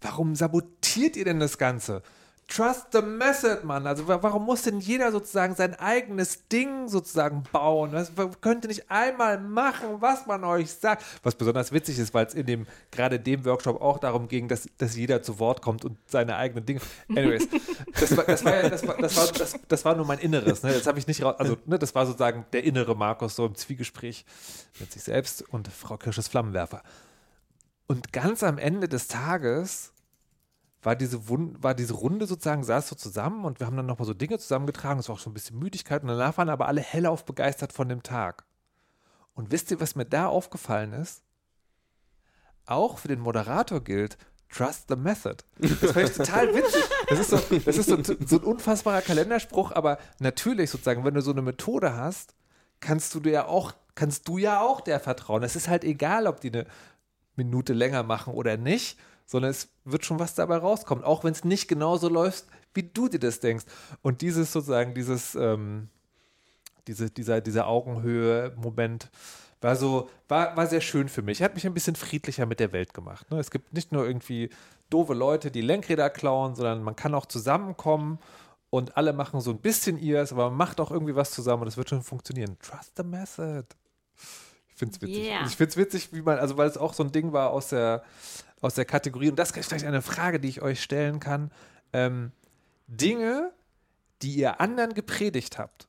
warum sabotiert ihr denn das Ganze? Trust the method, Mann. Also warum muss denn jeder sozusagen sein eigenes Ding sozusagen bauen? Das könnt ihr nicht einmal machen, was man euch sagt. Was besonders witzig ist, weil es in dem, gerade dem Workshop auch darum ging, dass, dass jeder zu Wort kommt und seine eigenen Dinge. Anyways, das war, das war, ja, das war, das war, das, das war nur mein Inneres. Ne? Das habe ich nicht raus, also ne, das war sozusagen der innere Markus so im Zwiegespräch mit sich selbst und Frau Kirsches Flammenwerfer. Und ganz am Ende des Tages war diese, war diese Runde sozusagen, saß so zusammen und wir haben dann nochmal so Dinge zusammengetragen. Es war auch so ein bisschen Müdigkeit und danach waren aber alle hellauf begeistert von dem Tag. Und wisst ihr, was mir da aufgefallen ist? Auch für den Moderator gilt, Trust the Method. Das fand ich total witzig. Das ist, so, das ist so, so ein unfassbarer Kalenderspruch, aber natürlich sozusagen, wenn du so eine Methode hast, kannst du dir ja auch, kannst du ja auch der vertrauen. Es ist halt egal, ob die eine Minute länger machen oder nicht sondern es wird schon was dabei rauskommen, auch wenn es nicht genauso läuft, wie du dir das denkst. Und dieses sozusagen, dieses, ähm, diese, dieser, dieser Augenhöhe-Moment war so, war, war sehr schön für mich. Hat mich ein bisschen friedlicher mit der Welt gemacht. Ne? Es gibt nicht nur irgendwie doofe Leute, die Lenkräder klauen, sondern man kann auch zusammenkommen und alle machen so ein bisschen ihrs, aber man macht auch irgendwie was zusammen und es wird schon funktionieren. Trust the method. Ich finde es witzig. Yeah. Ich finde es witzig, wie man, also weil es auch so ein Ding war aus der, aus der Kategorie, und das ist vielleicht eine Frage, die ich euch stellen kann. Ähm, Dinge, die ihr anderen gepredigt habt.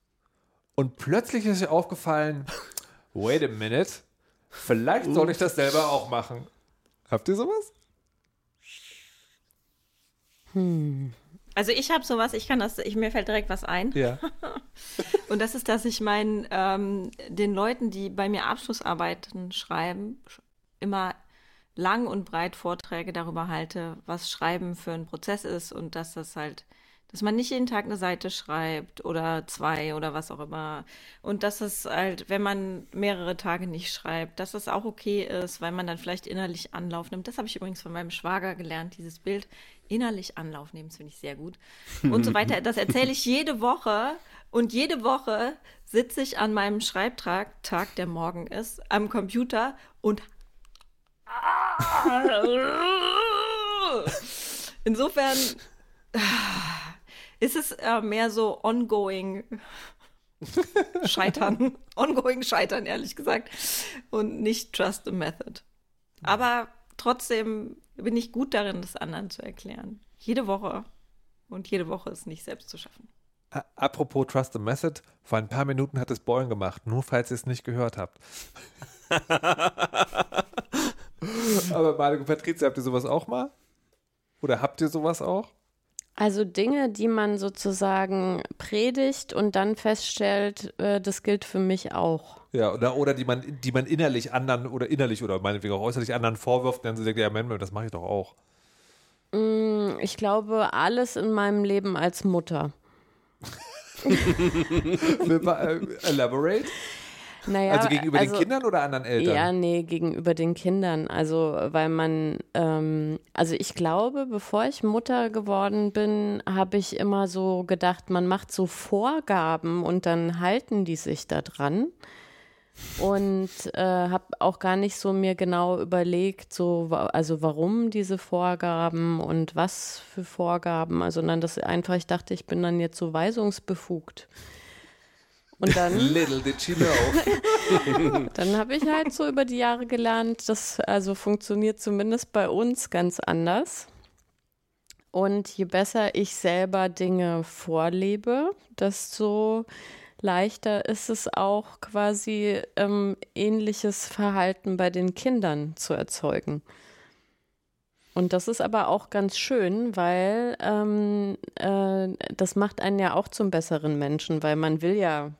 Und plötzlich ist euch aufgefallen, wait a minute, vielleicht soll ich das selber auch machen. Habt ihr sowas? Hm. Also ich habe sowas, ich kann das, ich, mir fällt direkt was ein. Ja. Und das ist, dass ich meinen, ähm, den Leuten, die bei mir Abschlussarbeiten schreiben, immer lang und breit Vorträge darüber halte, was Schreiben für ein Prozess ist und dass das halt, dass man nicht jeden Tag eine Seite schreibt oder zwei oder was auch immer. Und dass es halt, wenn man mehrere Tage nicht schreibt, dass es auch okay ist, weil man dann vielleicht innerlich Anlauf nimmt. Das habe ich übrigens von meinem Schwager gelernt, dieses Bild. Innerlich Anlauf nehmen, das finde ich sehr gut. Und so weiter. Das erzähle ich jede Woche. Und jede Woche sitze ich an meinem Schreibtag, Tag, der morgen ist, am Computer und Insofern ist es äh, mehr so ongoing Scheitern. ongoing Scheitern, ehrlich gesagt. Und nicht trust the method. Aber trotzdem bin ich gut darin, das anderen zu erklären. Jede Woche. Und jede Woche ist nicht selbst zu schaffen. Apropos Trust the Method, vor ein paar Minuten hat es Boing gemacht, nur falls ihr es nicht gehört habt. Aber Marco Patrizia, habt ihr sowas auch mal? Oder habt ihr sowas auch? Also Dinge, die man sozusagen predigt und dann feststellt, äh, das gilt für mich auch. Ja, oder, oder die man, die man innerlich anderen oder innerlich oder meinetwegen auch äußerlich anderen vorwirft, dann sie denkt, ja, Mensch, das mache ich doch auch. Mm, ich glaube, alles in meinem Leben als Mutter. Elaborate? Naja, also gegenüber also, den Kindern oder anderen Eltern? Ja, nee, gegenüber den Kindern. Also, weil man, ähm, also ich glaube, bevor ich Mutter geworden bin, habe ich immer so gedacht, man macht so Vorgaben und dann halten die sich da dran. Und äh, habe auch gar nicht so mir genau überlegt, so, also warum diese Vorgaben und was für Vorgaben, also sondern das einfach, ich dachte, ich bin dann jetzt so weisungsbefugt. Und dann. Little did she know. dann habe ich halt so über die Jahre gelernt, das also funktioniert zumindest bei uns ganz anders. Und je besser ich selber Dinge vorlebe, desto leichter ist es auch quasi ähm, ähnliches Verhalten bei den Kindern zu erzeugen. Und das ist aber auch ganz schön, weil ähm, äh, das macht einen ja auch zum besseren Menschen, weil man will ja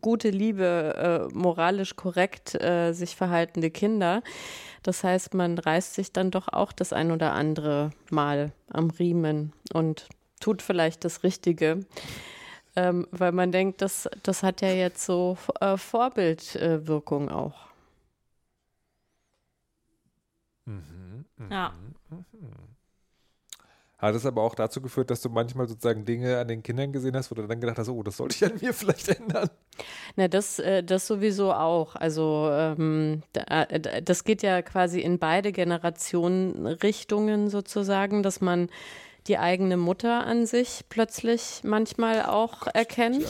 gute, liebe, äh, moralisch korrekt äh, sich verhaltende Kinder. Das heißt, man reißt sich dann doch auch das ein oder andere Mal am Riemen und tut vielleicht das Richtige. Ähm, weil man denkt, das, das hat ja jetzt so äh, Vorbildwirkung auch. Mhm, mh, ja. Mhm. Hat es aber auch dazu geführt, dass du manchmal sozusagen Dinge an den Kindern gesehen hast, wo du dann gedacht hast, oh, das sollte ich an mir vielleicht ändern? Na, das, äh, das sowieso auch. Also ähm, das geht ja quasi in beide Generationen Richtungen sozusagen, dass man die eigene Mutter an sich plötzlich manchmal auch erkennt.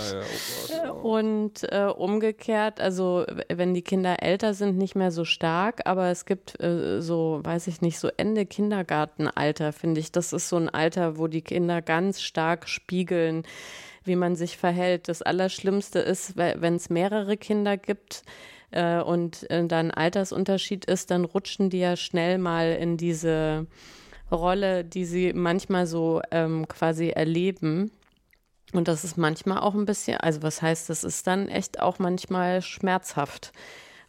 Ja, ja, oh Gott. Und äh, umgekehrt, also wenn die Kinder älter sind, nicht mehr so stark, aber es gibt äh, so, weiß ich nicht, so Ende Kindergartenalter, finde ich. Das ist so ein Alter, wo die Kinder ganz stark spiegeln, wie man sich verhält. Das Allerschlimmste ist, wenn es mehrere Kinder gibt äh, und äh, da ein Altersunterschied ist, dann rutschen die ja schnell mal in diese Rolle, die sie manchmal so ähm, quasi erleben. Und das ist manchmal auch ein bisschen, also was heißt, das ist dann echt auch manchmal schmerzhaft,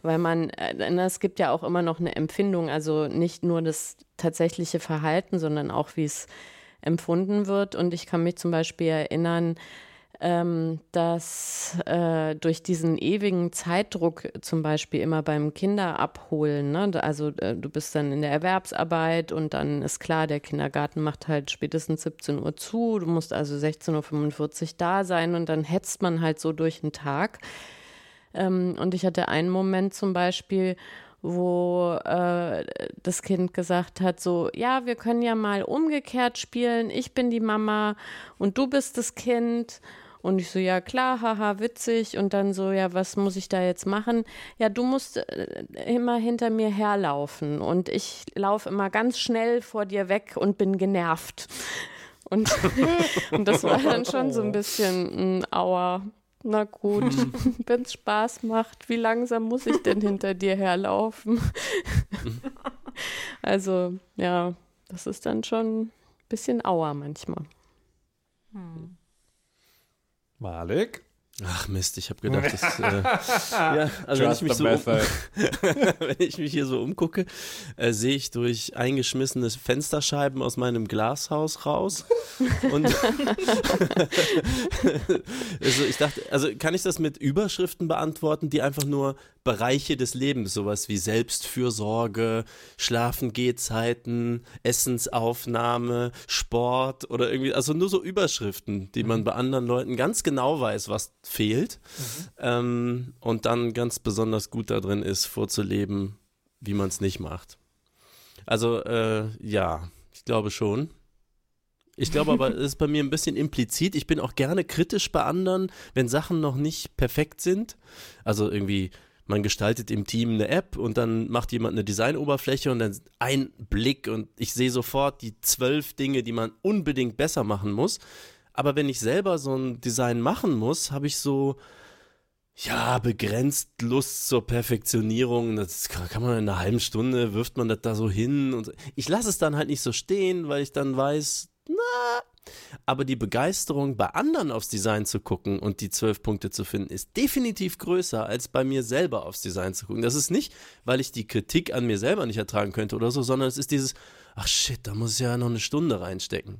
weil man, äh, na, es gibt ja auch immer noch eine Empfindung, also nicht nur das tatsächliche Verhalten, sondern auch wie es empfunden wird. Und ich kann mich zum Beispiel erinnern, ähm, dass äh, durch diesen ewigen Zeitdruck zum Beispiel immer beim Kinderabholen, ne, also äh, du bist dann in der Erwerbsarbeit und dann ist klar, der Kindergarten macht halt spätestens 17 Uhr zu, du musst also 16.45 Uhr da sein und dann hetzt man halt so durch den Tag. Ähm, und ich hatte einen Moment zum Beispiel, wo äh, das Kind gesagt hat, so, ja, wir können ja mal umgekehrt spielen, ich bin die Mama und du bist das Kind. Und ich so, ja klar, haha, witzig. Und dann so, ja, was muss ich da jetzt machen? Ja, du musst äh, immer hinter mir herlaufen. Und ich laufe immer ganz schnell vor dir weg und bin genervt. Und, und das war dann schon so ein bisschen, mh, aua, na gut, wenn es Spaß macht, wie langsam muss ich denn hinter dir herlaufen? also, ja, das ist dann schon ein bisschen Aua manchmal. Malik? Ach Mist, ich habe gedacht, das, äh, ja, also wenn ich, mich the so um, wenn ich mich hier so umgucke, äh, sehe ich durch eingeschmissene Fensterscheiben aus meinem Glashaus raus. Und also ich dachte, also kann ich das mit Überschriften beantworten, die einfach nur Bereiche des Lebens, sowas wie Selbstfürsorge, Schlafengehzeiten, Essensaufnahme, Sport oder irgendwie, also nur so Überschriften, die man bei anderen Leuten ganz genau weiß, was fehlt ähm, und dann ganz besonders gut da drin ist, vorzuleben, wie man es nicht macht. Also äh, ja, ich glaube schon. Ich glaube aber, es ist bei mir ein bisschen implizit. Ich bin auch gerne kritisch bei anderen, wenn Sachen noch nicht perfekt sind. Also irgendwie, man gestaltet im Team eine App und dann macht jemand eine Designoberfläche und dann ein Blick und ich sehe sofort die zwölf Dinge, die man unbedingt besser machen muss. Aber wenn ich selber so ein Design machen muss, habe ich so, ja, begrenzt Lust zur Perfektionierung. Das kann man in einer halben Stunde, wirft man das da so hin. Und ich lasse es dann halt nicht so stehen, weil ich dann weiß, na. Aber die Begeisterung, bei anderen aufs Design zu gucken und die zwölf Punkte zu finden, ist definitiv größer, als bei mir selber aufs Design zu gucken. Das ist nicht, weil ich die Kritik an mir selber nicht ertragen könnte oder so, sondern es ist dieses, ach shit, da muss ich ja noch eine Stunde reinstecken.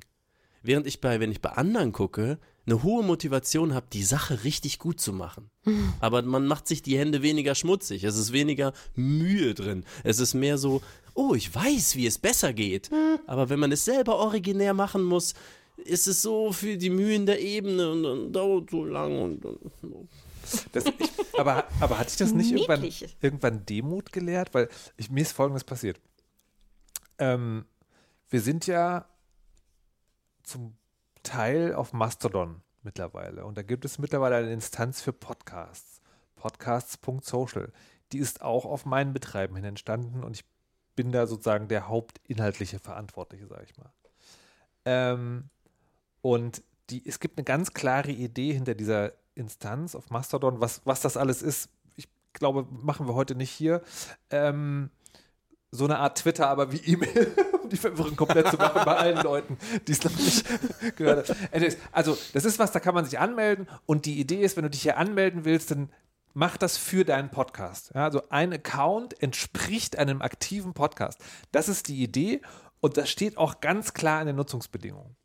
Während ich bei, wenn ich bei anderen gucke, eine hohe Motivation habe, die Sache richtig gut zu machen. Aber man macht sich die Hände weniger schmutzig. Es ist weniger Mühe drin. Es ist mehr so, oh, ich weiß, wie es besser geht. Aber wenn man es selber originär machen muss, ist es so für die Mühen der Ebene und dann dauert so lang und, und Das, ich, aber, aber hatte ich das nicht irgendwann, irgendwann Demut gelehrt? Weil ich, mir ist Folgendes passiert. Ähm, wir sind ja zum Teil auf Mastodon mittlerweile. Und da gibt es mittlerweile eine Instanz für Podcasts. Podcasts.social. Die ist auch auf meinen Betreiben hin entstanden und ich bin da sozusagen der hauptinhaltliche Verantwortliche, sage ich mal. Ähm, und die, es gibt eine ganz klare Idee hinter dieser Instanz auf Mastodon, was, was das alles ist. Ich glaube, machen wir heute nicht hier. Ähm, so eine Art Twitter, aber wie E-Mail, um die Verwirrung komplett zu machen bei allen Leuten, die es noch nicht gehört haben. Also, das ist was, da kann man sich anmelden und die Idee ist, wenn du dich hier anmelden willst, dann mach das für deinen Podcast. Ja, also ein Account entspricht einem aktiven Podcast. Das ist die Idee und das steht auch ganz klar in den Nutzungsbedingungen.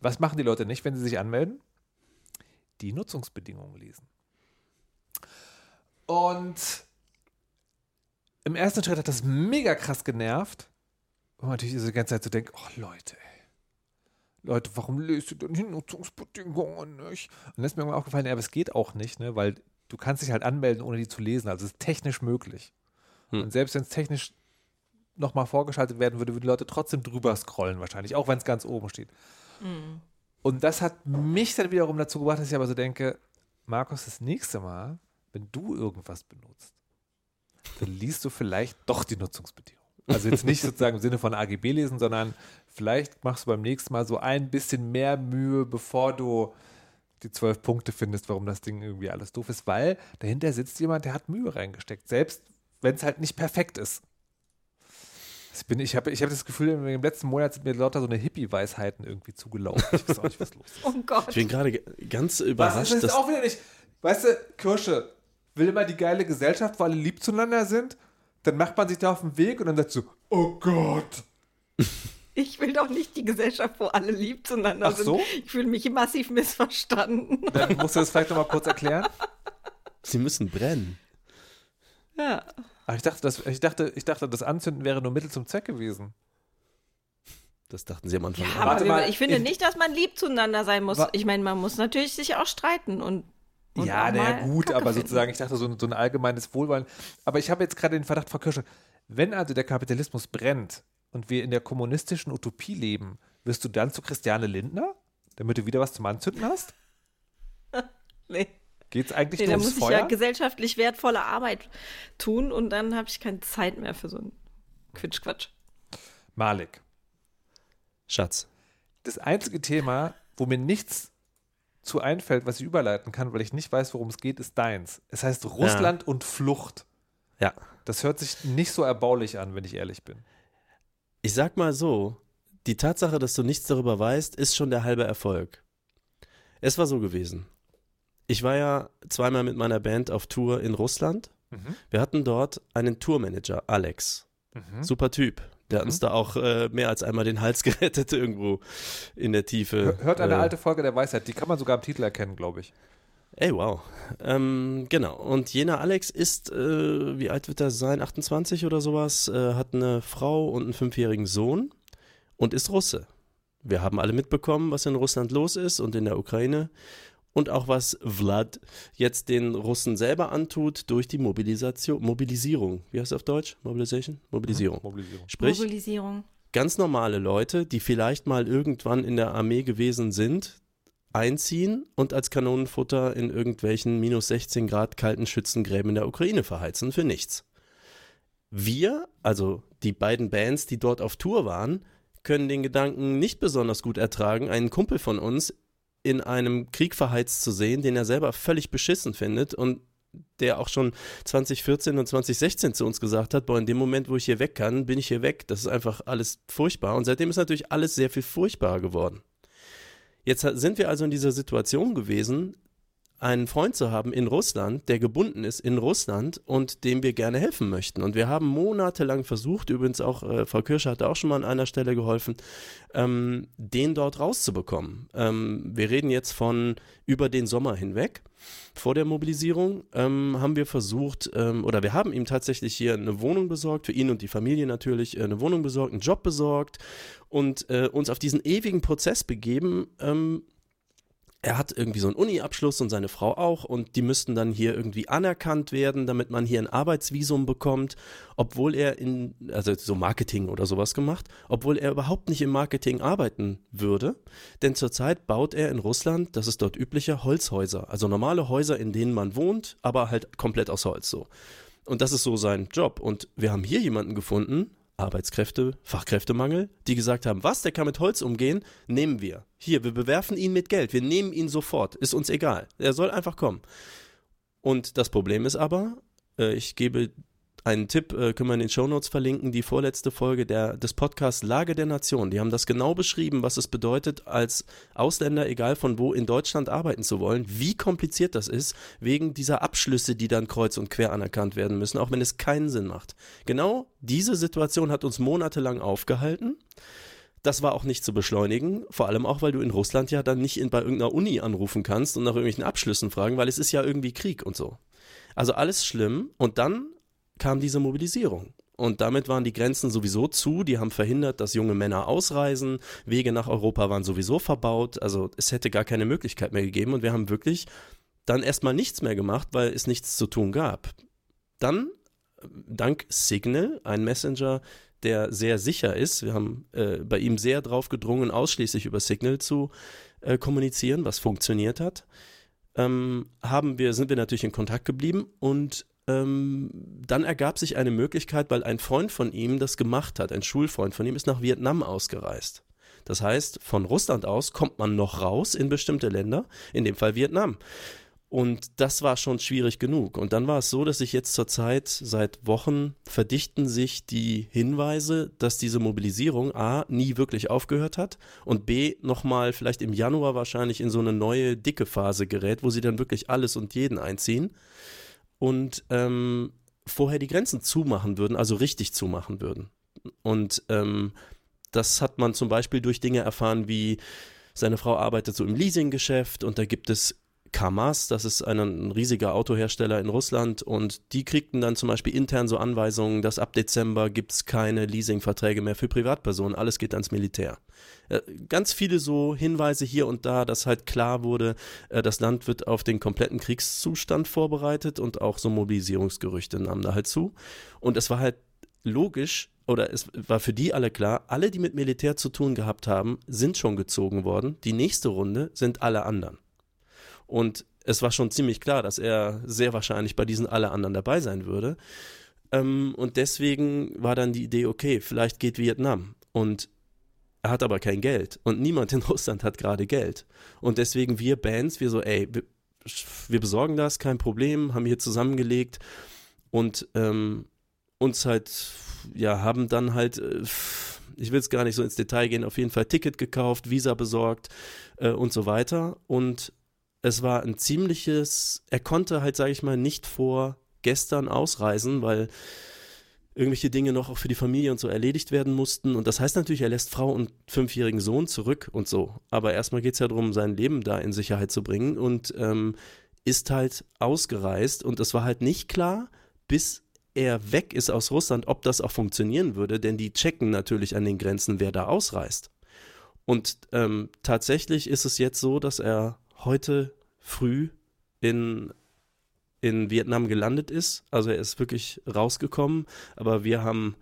Was machen die Leute nicht, wenn sie sich anmelden? Die Nutzungsbedingungen lesen. Und im ersten Schritt hat das mega krass genervt. Und natürlich so die ganze Zeit so denkt, oh Leute. Leute, warum löst ihr denn die Nutzungsbedingungen nicht? Und dann ist mir irgendwann aufgefallen, ja, aber es geht auch nicht, ne? weil du kannst dich halt anmelden, ohne die zu lesen. Also es ist technisch möglich. Hm. Und selbst wenn es technisch nochmal vorgeschaltet werden würde, würden die Leute trotzdem drüber scrollen wahrscheinlich, auch wenn es ganz oben steht. Und das hat mich dann wiederum dazu gebracht, dass ich aber so denke, Markus, das nächste Mal, wenn du irgendwas benutzt, dann liest du vielleicht doch die Nutzungsbedingungen. Also jetzt nicht sozusagen im Sinne von AGB lesen, sondern vielleicht machst du beim nächsten Mal so ein bisschen mehr Mühe, bevor du die zwölf Punkte findest, warum das Ding irgendwie alles doof ist, weil dahinter sitzt jemand, der hat Mühe reingesteckt, selbst wenn es halt nicht perfekt ist. Ich, bin, ich habe ich hab das Gefühl, im letzten Monat sind mir lauter so eine Hippie-Weisheiten irgendwie zugelaufen. Ich weiß auch nicht, was los ist. Oh Gott. Ich bin gerade ge- ganz Was überrascht, ist das dass auch wieder nicht? Weißt du, Kirsche, will immer die geile Gesellschaft, wo alle lieb zueinander sind? Dann macht man sich da auf den Weg und dann sagt so, oh Gott. Ich will doch nicht die Gesellschaft, wo alle lieb zueinander Ach so? sind. Ich fühle mich massiv missverstanden. Dann musst du das vielleicht nochmal kurz erklären. sie müssen brennen. Ja. Aber ich dachte, das, ich, dachte, ich dachte, das Anzünden wäre nur Mittel zum Zweck gewesen. Das dachten sie am Anfang. Ja, aber mal, ich finde in- nicht, dass man lieb zueinander sein muss. Ich meine, man muss natürlich sich auch streiten und. Und ja, naja, gut, Kacke aber finden. sozusagen, ich dachte, so, ein- so ein allgemeines Wohlwollen. Aber ich habe jetzt gerade den Verdacht, Frau Kirsche, wenn also der Kapitalismus brennt und wir in der kommunistischen Utopie leben, wirst du dann zu Christiane Lindner, damit du wieder was zum Anzünden hast? Nee, Geht es eigentlich nee nur da ums muss ich Feuer? ja gesellschaftlich wertvolle Arbeit tun und dann habe ich keine Zeit mehr für so einen Quitschquatsch. Malik. Schatz. das einzige Thema, wo mir nichts zu einfällt, was ich überleiten kann, weil ich nicht weiß, worum es geht, ist deins. Es heißt Russland und Flucht. Ja. Das hört sich nicht so erbaulich an, wenn ich ehrlich bin. Ich sag mal so, die Tatsache, dass du nichts darüber weißt, ist schon der halbe Erfolg. Es war so gewesen. Ich war ja zweimal mit meiner Band auf Tour in Russland. Mhm. Wir hatten dort einen Tourmanager, Alex. Super Typ. Der hat uns da auch äh, mehr als einmal den Hals gerettet irgendwo in der Tiefe. Hört eine äh, alte Folge der Weisheit, die kann man sogar am Titel erkennen, glaube ich. Ey, wow. Ähm, genau. Und jener Alex ist, äh, wie alt wird er sein? 28 oder sowas, äh, hat eine Frau und einen fünfjährigen Sohn und ist Russe. Wir haben alle mitbekommen, was in Russland los ist und in der Ukraine und auch was Vlad jetzt den Russen selber antut durch die Mobilisation, Mobilisierung. Wie heißt das auf Deutsch? Mobilisation? Mobilisierung. Mobilisierung. Sprich, Mobilisierung. ganz normale Leute, die vielleicht mal irgendwann in der Armee gewesen sind, einziehen und als Kanonenfutter in irgendwelchen minus 16 Grad kalten Schützengräben in der Ukraine verheizen für nichts. Wir, also die beiden Bands, die dort auf Tour waren, können den Gedanken nicht besonders gut ertragen, einen Kumpel von uns in einem Krieg verheizt zu sehen, den er selber völlig beschissen findet und der auch schon 2014 und 2016 zu uns gesagt hat, boah, in dem Moment, wo ich hier weg kann, bin ich hier weg. Das ist einfach alles furchtbar. Und seitdem ist natürlich alles sehr viel furchtbarer geworden. Jetzt sind wir also in dieser Situation gewesen, einen Freund zu haben in Russland, der gebunden ist in Russland und dem wir gerne helfen möchten. Und wir haben monatelang versucht, übrigens auch, äh, Frau Kirsche hatte auch schon mal an einer Stelle geholfen, ähm, den dort rauszubekommen. Ähm, wir reden jetzt von über den Sommer hinweg. Vor der Mobilisierung ähm, haben wir versucht, ähm, oder wir haben ihm tatsächlich hier eine Wohnung besorgt, für ihn und die Familie natürlich äh, eine Wohnung besorgt, einen Job besorgt und äh, uns auf diesen ewigen Prozess begeben, ähm, er hat irgendwie so einen Uni-Abschluss und seine Frau auch und die müssten dann hier irgendwie anerkannt werden, damit man hier ein Arbeitsvisum bekommt, obwohl er in, also so Marketing oder sowas gemacht, obwohl er überhaupt nicht im Marketing arbeiten würde, denn zurzeit baut er in Russland, das ist dort üblicher, Holzhäuser, also normale Häuser, in denen man wohnt, aber halt komplett aus Holz so. Und das ist so sein Job. Und wir haben hier jemanden gefunden, Arbeitskräfte, Fachkräftemangel, die gesagt haben, was, der kann mit Holz umgehen, nehmen wir. Hier, wir bewerfen ihn mit Geld, wir nehmen ihn sofort, ist uns egal. Er soll einfach kommen. Und das Problem ist aber, äh, ich gebe einen Tipp, äh, können wir in den Shownotes verlinken, die vorletzte Folge der, des Podcasts Lage der Nation. Die haben das genau beschrieben, was es bedeutet, als Ausländer, egal von wo, in Deutschland arbeiten zu wollen, wie kompliziert das ist, wegen dieser Abschlüsse, die dann kreuz und quer anerkannt werden müssen, auch wenn es keinen Sinn macht. Genau diese Situation hat uns monatelang aufgehalten. Das war auch nicht zu beschleunigen, vor allem auch, weil du in Russland ja dann nicht in, bei irgendeiner Uni anrufen kannst und nach irgendwelchen Abschlüssen fragen, weil es ist ja irgendwie Krieg und so. Also alles schlimm und dann kam diese Mobilisierung. Und damit waren die Grenzen sowieso zu, die haben verhindert, dass junge Männer ausreisen, Wege nach Europa waren sowieso verbaut, also es hätte gar keine Möglichkeit mehr gegeben und wir haben wirklich dann erstmal nichts mehr gemacht, weil es nichts zu tun gab. Dann, dank Signal, ein Messenger, der sehr sicher ist. Wir haben äh, bei ihm sehr drauf gedrungen, ausschließlich über Signal zu äh, kommunizieren, was funktioniert hat. Ähm, haben wir, sind wir natürlich in Kontakt geblieben und ähm, dann ergab sich eine Möglichkeit, weil ein Freund von ihm das gemacht hat, ein Schulfreund von ihm ist nach Vietnam ausgereist. Das heißt, von Russland aus kommt man noch raus in bestimmte Länder, in dem Fall Vietnam. Und das war schon schwierig genug. Und dann war es so, dass sich jetzt zurzeit seit Wochen verdichten sich die Hinweise, dass diese Mobilisierung A nie wirklich aufgehört hat und B nochmal vielleicht im Januar wahrscheinlich in so eine neue dicke Phase gerät, wo sie dann wirklich alles und jeden einziehen und ähm, vorher die Grenzen zumachen würden, also richtig zumachen würden. Und ähm, das hat man zum Beispiel durch Dinge erfahren wie seine Frau arbeitet so im Leasinggeschäft und da gibt es Kamaz, das ist ein, ein, riesiger Autohersteller in Russland und die kriegten dann zum Beispiel intern so Anweisungen, dass ab Dezember gibt es keine Leasingverträge mehr für Privatpersonen, alles geht ans Militär. Äh, ganz viele so Hinweise hier und da, dass halt klar wurde, äh, das Land wird auf den kompletten Kriegszustand vorbereitet und auch so Mobilisierungsgerüchte nahmen da halt zu. Und es war halt logisch, oder es war für die alle klar, alle, die mit Militär zu tun gehabt haben, sind schon gezogen worden. Die nächste Runde sind alle anderen. Und es war schon ziemlich klar, dass er sehr wahrscheinlich bei diesen alle anderen dabei sein würde. Ähm, und deswegen war dann die Idee, okay, vielleicht geht Vietnam. Und er hat aber kein Geld. Und niemand in Russland hat gerade Geld. Und deswegen wir Bands, wir so, ey, wir, wir besorgen das, kein Problem, haben hier zusammengelegt und ähm, uns halt, ja, haben dann halt. Äh, ich will es gar nicht so ins Detail gehen, auf jeden Fall Ticket gekauft, Visa besorgt äh, und so weiter. Und es war ein ziemliches, er konnte halt, sage ich mal, nicht vor gestern ausreisen, weil irgendwelche Dinge noch auch für die Familie und so erledigt werden mussten. Und das heißt natürlich, er lässt Frau und fünfjährigen Sohn zurück und so. Aber erstmal geht es ja darum, sein Leben da in Sicherheit zu bringen und ähm, ist halt ausgereist. Und es war halt nicht klar, bis er weg ist aus Russland, ob das auch funktionieren würde, denn die checken natürlich an den Grenzen, wer da ausreist. Und ähm, tatsächlich ist es jetzt so, dass er heute früh in, in Vietnam gelandet ist. Also er ist wirklich rausgekommen, aber wir haben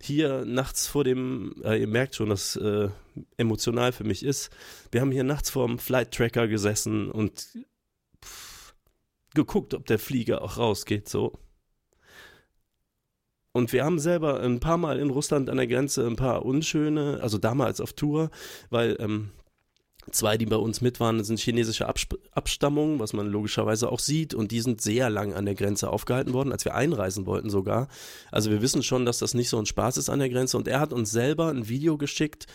hier nachts vor dem, äh, ihr merkt schon, dass äh, emotional für mich ist, wir haben hier nachts vor dem Flight Tracker gesessen und pff, geguckt, ob der Flieger auch rausgeht, so. Und wir haben selber ein paar Mal in Russland an der Grenze ein paar unschöne, also damals auf Tour, weil ähm, Zwei, die bei uns mit waren, sind chinesische Absp Abstammung, was man logischerweise auch sieht. Und die sind sehr lang an der Grenze aufgehalten worden, als wir einreisen wollten sogar. Also wir wissen schon, dass das nicht so ein Spaß ist an der Grenze. Und er hat uns selber ein Video geschickt.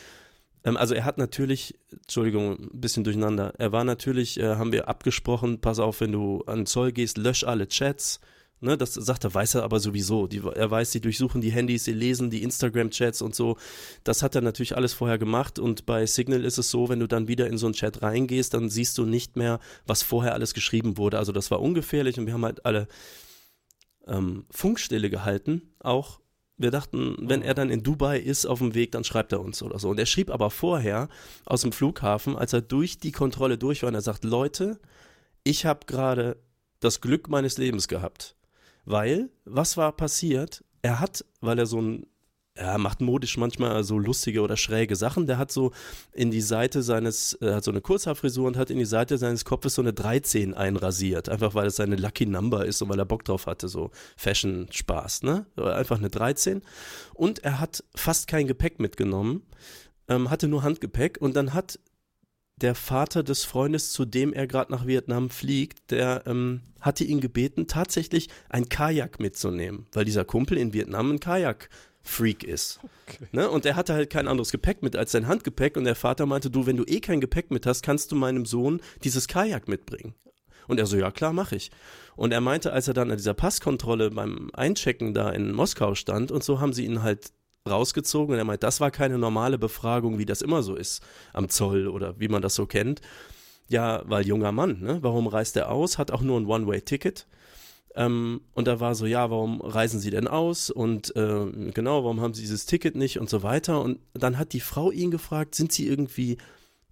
Ähm, also er hat natürlich, Entschuldigung, ein bisschen durcheinander. Er war natürlich, äh, haben wir abgesprochen, pass auf, wenn du an Zoll gehst, lösch alle Chats Ne, das sagt er, weiß er aber sowieso. Die, er weiß, sie durchsuchen die Handys, sie lesen die Instagram-Chats und so. Das hat er natürlich alles vorher gemacht und bei Signal ist es so, wenn du dann wieder in so einen Chat reingehst, dann siehst du nicht mehr, was vorher alles geschrieben wurde. Also das war ungefährlich und wir haben halt alle ähm, Funkstille gehalten, auch wir dachten, wenn er dann in Dubai ist auf dem Weg, dann schreibt er uns oder so. Und er schrieb aber vorher aus dem Flughafen, als er durch die Kontrolle durch war, und er sagt, Leute, ich habe gerade das Glück meines Lebens gehabt. Weil, was war passiert? Er hat, weil er so ein er macht modisch manchmal so lustige oder schräge Sachen. Der hat so in die Seite seines, er hat so eine Kurzhaarfrisur und hat in die Seite seines Kopfes so eine 13 einrasiert. Einfach weil es seine Lucky Number ist und weil er Bock drauf hatte, so Fashion-Spaß, ne? Einfach eine 13. Und er hat fast kein Gepäck mitgenommen, ähm, hatte nur Handgepäck und dann hat der Vater des Freundes, zu dem er gerade nach Vietnam fliegt, der ähm, hatte ihn gebeten, tatsächlich ein Kajak mitzunehmen, weil dieser Kumpel in Vietnam ein Kajak Freak ist. Okay. Ne? Und er hatte halt kein anderes Gepäck mit als sein Handgepäck und der Vater meinte, du, wenn du eh kein Gepäck mit hast, kannst du meinem Sohn dieses Kajak mitbringen. Und er so, ja klar, mache ich. Und er meinte, als er dann an dieser Passkontrolle beim Einchecken da in Moskau stand und so haben sie ihn halt rausgezogen und er meint, das war keine normale Befragung, wie das immer so ist am Zoll oder wie man das so kennt. Ja, weil junger Mann, ne? Warum reist er aus? Hat auch nur ein One-Way-Ticket. Ähm, und da war so, ja, warum reisen Sie denn aus? Und äh, genau, warum haben Sie dieses Ticket nicht und so weiter? Und dann hat die Frau ihn gefragt, sind Sie irgendwie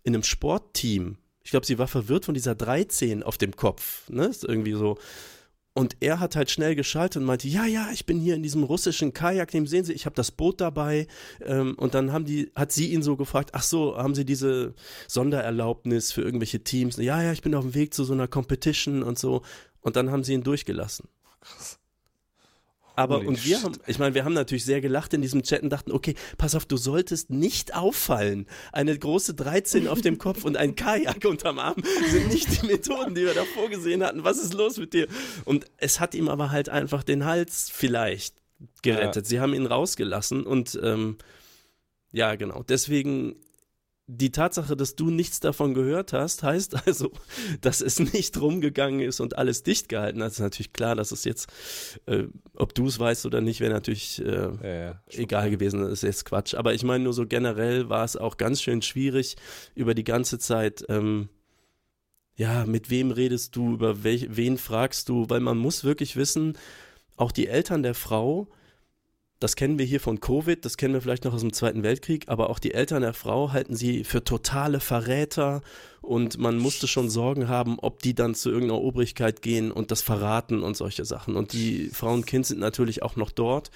in einem Sportteam? Ich glaube, sie war verwirrt von dieser 13 auf dem Kopf. Ne? Ist irgendwie so. Und er hat halt schnell geschaltet und meinte, ja, ja, ich bin hier in diesem russischen Kajak, dem sehen Sie, ich habe das Boot dabei. Ähm, und dann haben die, hat sie ihn so gefragt, ach so, haben Sie diese Sondererlaubnis für irgendwelche Teams? Ja, ja, ich bin auf dem Weg zu so einer Competition und so. Und dann haben sie ihn durchgelassen. Krass. Aber Holy und wir haben, ich meine, wir haben natürlich sehr gelacht in diesem Chat und dachten, okay, pass auf, du solltest nicht auffallen. Eine große 13 auf dem Kopf und ein Kajak unterm Arm sind nicht die Methoden, die wir da vorgesehen hatten. Was ist los mit dir? Und es hat ihm aber halt einfach den Hals vielleicht gerettet. Sie haben ihn rausgelassen und ähm, ja, genau. Deswegen die Tatsache, dass du nichts davon gehört hast, heißt also, dass es nicht rumgegangen ist und alles dicht gehalten hat. Es ist natürlich klar, dass es jetzt, äh, ob du es weißt oder nicht, wäre natürlich äh, Ja, ja. egal gewesen. Das ist jetzt Quatsch. Aber ich meine, nur so generell war es auch ganz schön schwierig über die ganze Zeit. Ähm, ja, mit wem redest du, über welch, wen fragst du, weil man muss wirklich wissen, auch die Eltern der Frau, das kennen wir hier von Covid, das kennen wir vielleicht noch aus dem Zweiten Weltkrieg, aber auch die Eltern der Frau halten sie für totale Verräter und man musste schon Sorgen haben, ob die dann zu irgendeiner Obrigkeit gehen und das verraten und solche Sachen. Und die Frau und Kind sind natürlich auch noch dort.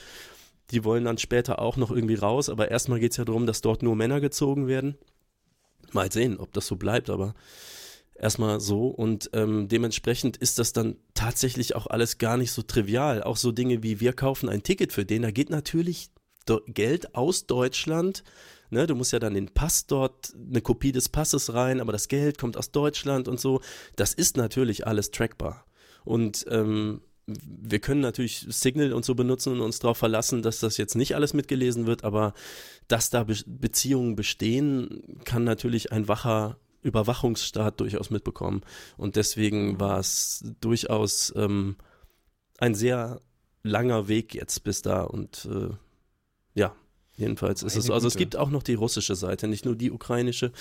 Die wollen dann später auch noch irgendwie raus, aber erstmal geht es ja darum, dass dort nur Männer gezogen werden. Mal sehen, ob das so bleibt, aber erstmal so. Und ähm, dementsprechend ist das dann tatsächlich auch alles gar nicht so trivial. Auch so Dinge wie wir kaufen ein Ticket für den, da geht natürlich Geld aus Deutschland. Ne, du musst ja dann den Pass dort, eine Kopie des Passes rein, aber das Geld kommt aus Deutschland und so. Das ist natürlich alles trackbar. Und ähm, wir können natürlich Signal und so benutzen und uns darauf verlassen, dass das jetzt nicht alles mitgelesen wird, aber dass da Be Beziehungen bestehen, kann natürlich ein wacher Überwachungsstaat durchaus mitbekommen. Und deswegen war es durchaus ähm, ein sehr langer Weg jetzt bis da. Und äh, ja, jedenfalls ist es so. Also es gibt auch noch die russische Seite, nicht nur die ukrainische.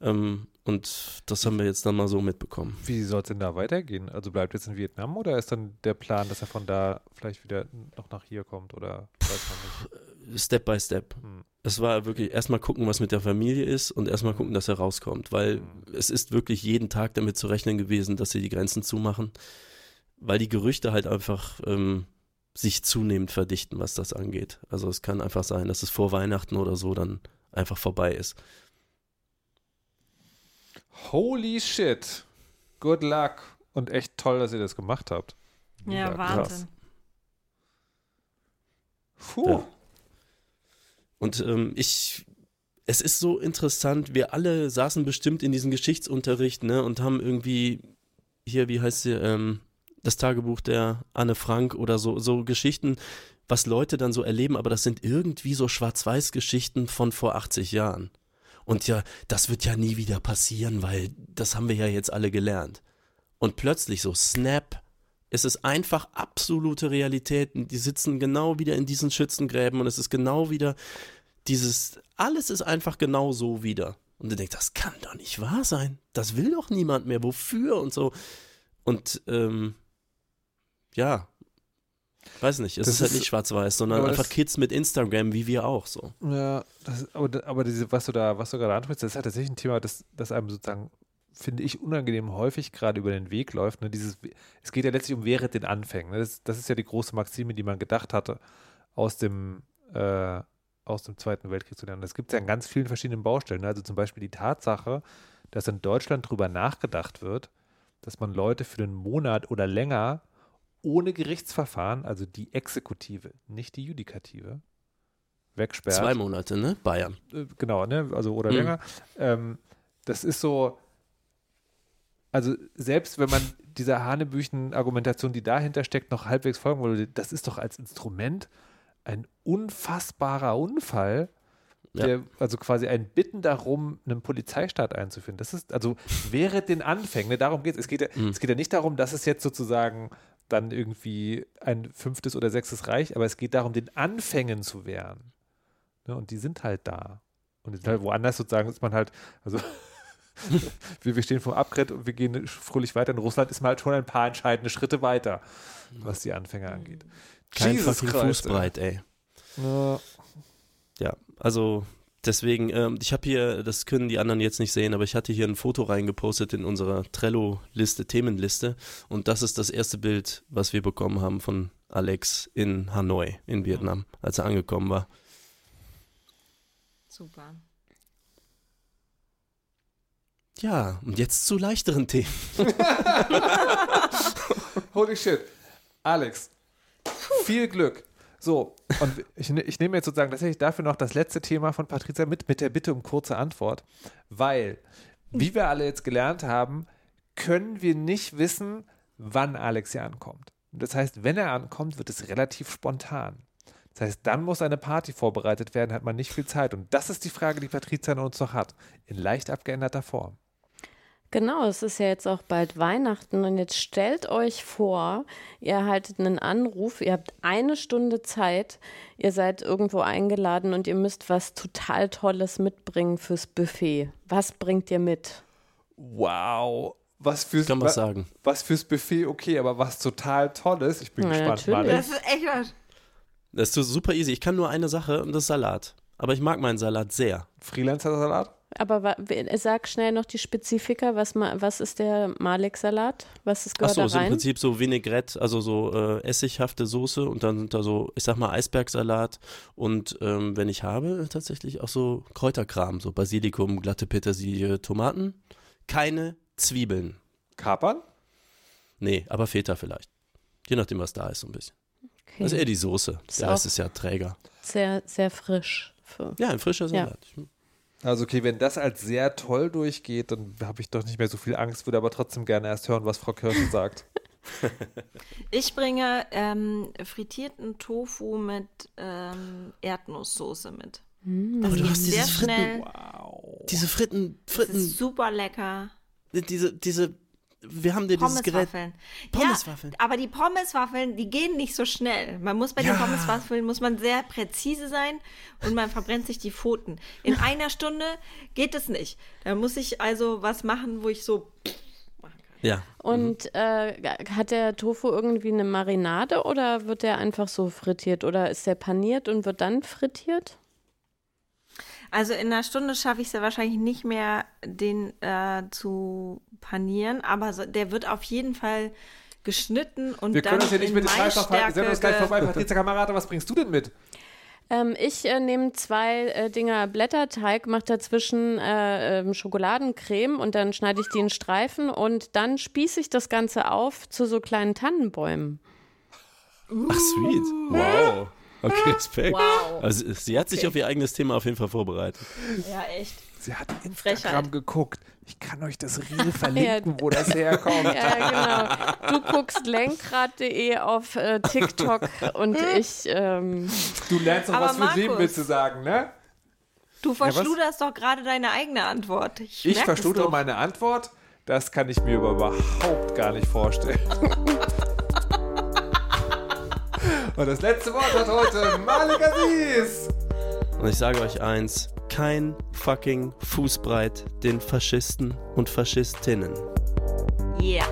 Ähm, und das haben wir jetzt dann mal so mitbekommen. Wie soll es denn da weitergehen? Also bleibt jetzt in Vietnam oder ist dann der Plan, dass er von da vielleicht wieder noch nach hier kommt oder nicht? Step by Step. Hm. Es war wirklich erstmal gucken, was mit der Familie ist und erstmal gucken, dass er rauskommt, weil es ist wirklich jeden Tag damit zu rechnen gewesen, dass sie die Grenzen zumachen, weil die Gerüchte halt einfach ähm, sich zunehmend verdichten, was das angeht. Also es kann einfach sein, dass es vor Weihnachten oder so dann einfach vorbei ist. Holy shit. Good luck. Und echt toll, dass ihr das gemacht habt. Ja, Mega Wahnsinn. Puh. Ja. Und ähm, ich, es ist so interessant, wir alle saßen bestimmt in diesem Geschichtsunterricht, ne, und haben irgendwie hier, wie heißt sie, ähm, das Tagebuch der Anne Frank oder so, so Geschichten, was Leute dann so erleben, aber das sind irgendwie so Schwarz-Weiß-Geschichten von vor 80 Jahren. Und ja, das wird ja nie wieder passieren, weil das haben wir ja jetzt alle gelernt. Und plötzlich so, snap, es ist einfach absolute Realität. Die sitzen genau wieder in diesen Schützengräben und es ist genau wieder dieses, alles ist einfach genau so wieder. Und du denkst, das kann doch nicht wahr sein. Das will doch niemand mehr. Wofür und so. Und ähm, ja, weiß nicht, es Das ist halt ist- nicht schwarz-weiß, sondern einfach Kids mit Instagram, wie wir auch so. Ja, das ist, aber, aber diese, was du da, was du gerade ansprichst, das ist halt tatsächlich ein Thema, das, das einem sozusagen, finde ich, unangenehm häufig gerade über den Weg läuft. Ne? Dieses, es geht ja letztlich um während den Anfängen. Ne? Das, das ist ja die große Maxime, die man gedacht hatte, aus dem, äh, aus dem Zweiten Weltkrieg zu lernen. Das gibt es ja an ganz vielen verschiedenen Baustellen. Ne? Also zum Beispiel die Tatsache, dass in Deutschland drüber nachgedacht wird, dass man Leute für einen Monat oder länger ohne Gerichtsverfahren, also die Exekutive, nicht die Judikative, wegsperrt. Zwei Monate, ne? Bayern. Äh, genau, ne? Also oder Mhm. länger. Ähm, das ist so, also selbst wenn man dieser Hanebüchen-Argumentation, die dahinter steckt, noch halbwegs folgen würde, das ist doch als Instrument ein unfassbarer Unfall, Ja. der, also quasi ein Bitten darum, einen Polizeistaat einzuführen. Das ist, also während den Anfängen, ne, darum geht es. Es geht, ja, Mhm. es geht ja nicht darum, dass es jetzt sozusagen dann irgendwie ein fünftes oder sechstes Reich, aber es geht darum, den Anfängen zu wehren. Ne, und die sind halt da. Und die sind halt woanders sozusagen ist man halt, also wir, wir stehen vom Abgrund und wir gehen fröhlich weiter. In Russland ist man halt schon ein paar entscheidende Schritte weiter, was die Anfänge angeht. Kein Jesus Fußbreit, ey. ey. Ja. Ja, also Deswegen, ähm, ich habe hier, das können die anderen jetzt nicht sehen, aber ich hatte hier ein Foto reingepostet in unserer Trello-Liste, Themenliste. Und das ist das erste Bild, was wir bekommen haben von Alex in Hanoi, in Vietnam, als er angekommen war. Super. Ja, und jetzt zu leichteren Themen. Holy shit. Alex, viel Glück. So, und ich, ne- ich nehme jetzt sozusagen tatsächlich dafür noch das letzte Thema von Patricia mit, mit der Bitte um kurze Antwort, weil, wie wir alle jetzt gelernt haben, können wir nicht wissen, wann Alex hier ankommt. Das heißt, wenn er ankommt, wird es relativ spontan. Das heißt, dann muss eine Party vorbereitet werden, hat man nicht viel Zeit. Und das ist die Frage, die Patricia an uns noch hat, in leicht abgeänderter Form. Genau, es ist ja jetzt auch bald Weihnachten und jetzt stellt euch vor, ihr erhaltet einen Anruf, ihr habt eine Stunde Zeit, ihr seid irgendwo eingeladen und ihr müsst was total Tolles mitbringen fürs Buffet. Was bringt ihr mit? Wow. Was fürs, Ich kann was wa- sagen. was fürs Buffet, okay, aber was total Tolles. Ich bin Na, gespannt, natürlich. Das ist echt was. Das ist so super easy. Ich kann nur eine Sache und das ist Salat. Aber ich mag meinen Salat sehr. Freelancer-Salat? Aber sag schnell noch die Spezifika, was, was ist der Malik-Salat? Was ist, gehört Achso, da ist im rein? Prinzip so Vinaigrette, also so äh, essighafte Soße und dann sind da so, ich sag mal, Eisbergsalat und ähm, wenn ich habe, tatsächlich auch so Kräuterkram, so Basilikum, glatte Petersilie, Tomaten. Keine Zwiebeln. Kapern? Nee, aber Feta vielleicht. Je nachdem, was da ist, so ein bisschen. Okay. Das ist eher die Soße. Ist Der Rest ist ja Träger. sehr, sehr frisch. Für Ja, ein frischer Ja. Also okay, wenn das als sehr toll durchgeht, dann habe ich doch nicht mehr so viel Angst, würde aber trotzdem gerne erst hören, was Frau Kirche sagt. Ich bringe ähm, frittierten Tofu mit ähm, Erdnusssoße mit. Das Aber du hast sehr dieses Fritten- schnell. Diese Fritten, Das Fritten, ist super lecker. diese, diese, wir haben dir dieses Gerät. Pommeswaffeln. Ja, aber die Pommeswaffeln, die gehen nicht so schnell. Man muss bei Ja. den Pommeswaffeln muss man sehr präzise sein und man verbrennt sich die Pfoten. In einer Stunde geht es nicht. Da muss ich also was machen, wo ich so Ja. Und äh, hat der Tofu irgendwie eine Marinade oder wird der einfach so frittiert oder ist der paniert und wird dann frittiert? Also in einer Stunde schaffe ich es ja wahrscheinlich nicht mehr, den äh, zu panieren, aber so, der wird auf jeden Fall geschnitten und Wir dann können uns hier nicht mit dem aufhalten. Wir sind uns gleich vorbei. Patricia Kamerate, was bringst du denn mit? Ähm, ich äh, nehme zwei äh, Dinger Blätterteig, mache dazwischen äh, ähm, Schokoladencreme und dann schneide ich die in Streifen und dann spieße ich das Ganze auf zu so kleinen Tannenbäumen. Ach, sweet. Wow. Okay, Respekt. Wow. Also sie hat sich Okay. auf ihr eigenes Thema auf jeden Fall vorbereitet. Ja, echt. Sie hat Instagram Frechheit. geguckt. Ich kann euch das Reel verlinken, wo das herkommt. Ja, genau. Du guckst lenkrad.de auf äh, TikTok und ich ähm, Du lernst doch was fürs Leben Markus- mitzusagen, ne? Du verschluderst doch gerade deine eigene Antwort. Ich, Ich verschludere doch. meine Antwort. Das kann ich mir aber überhaupt gar nicht vorstellen. Und das letzte Wort hat heute Malik Aziz. Und ich sage euch eins, kein fucking Fußbreit den Faschisten und Faschistinnen. Yeah.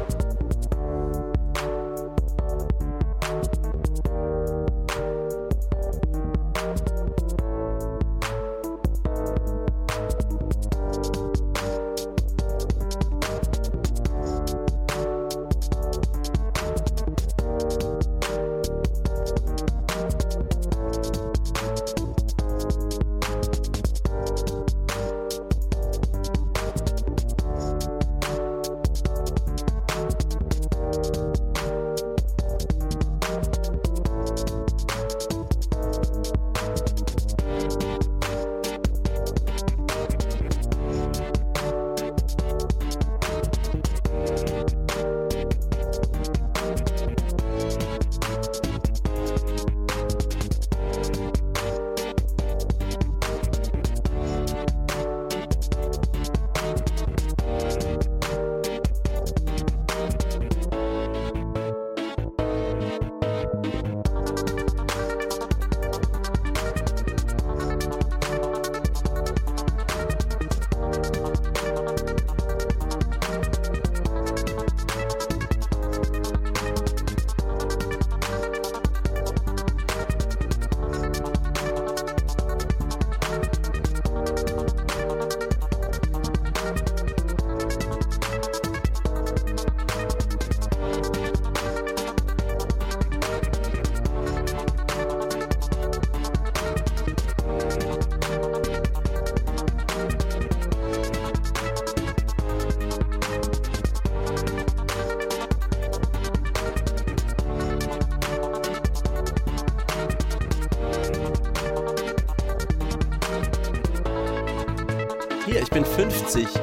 50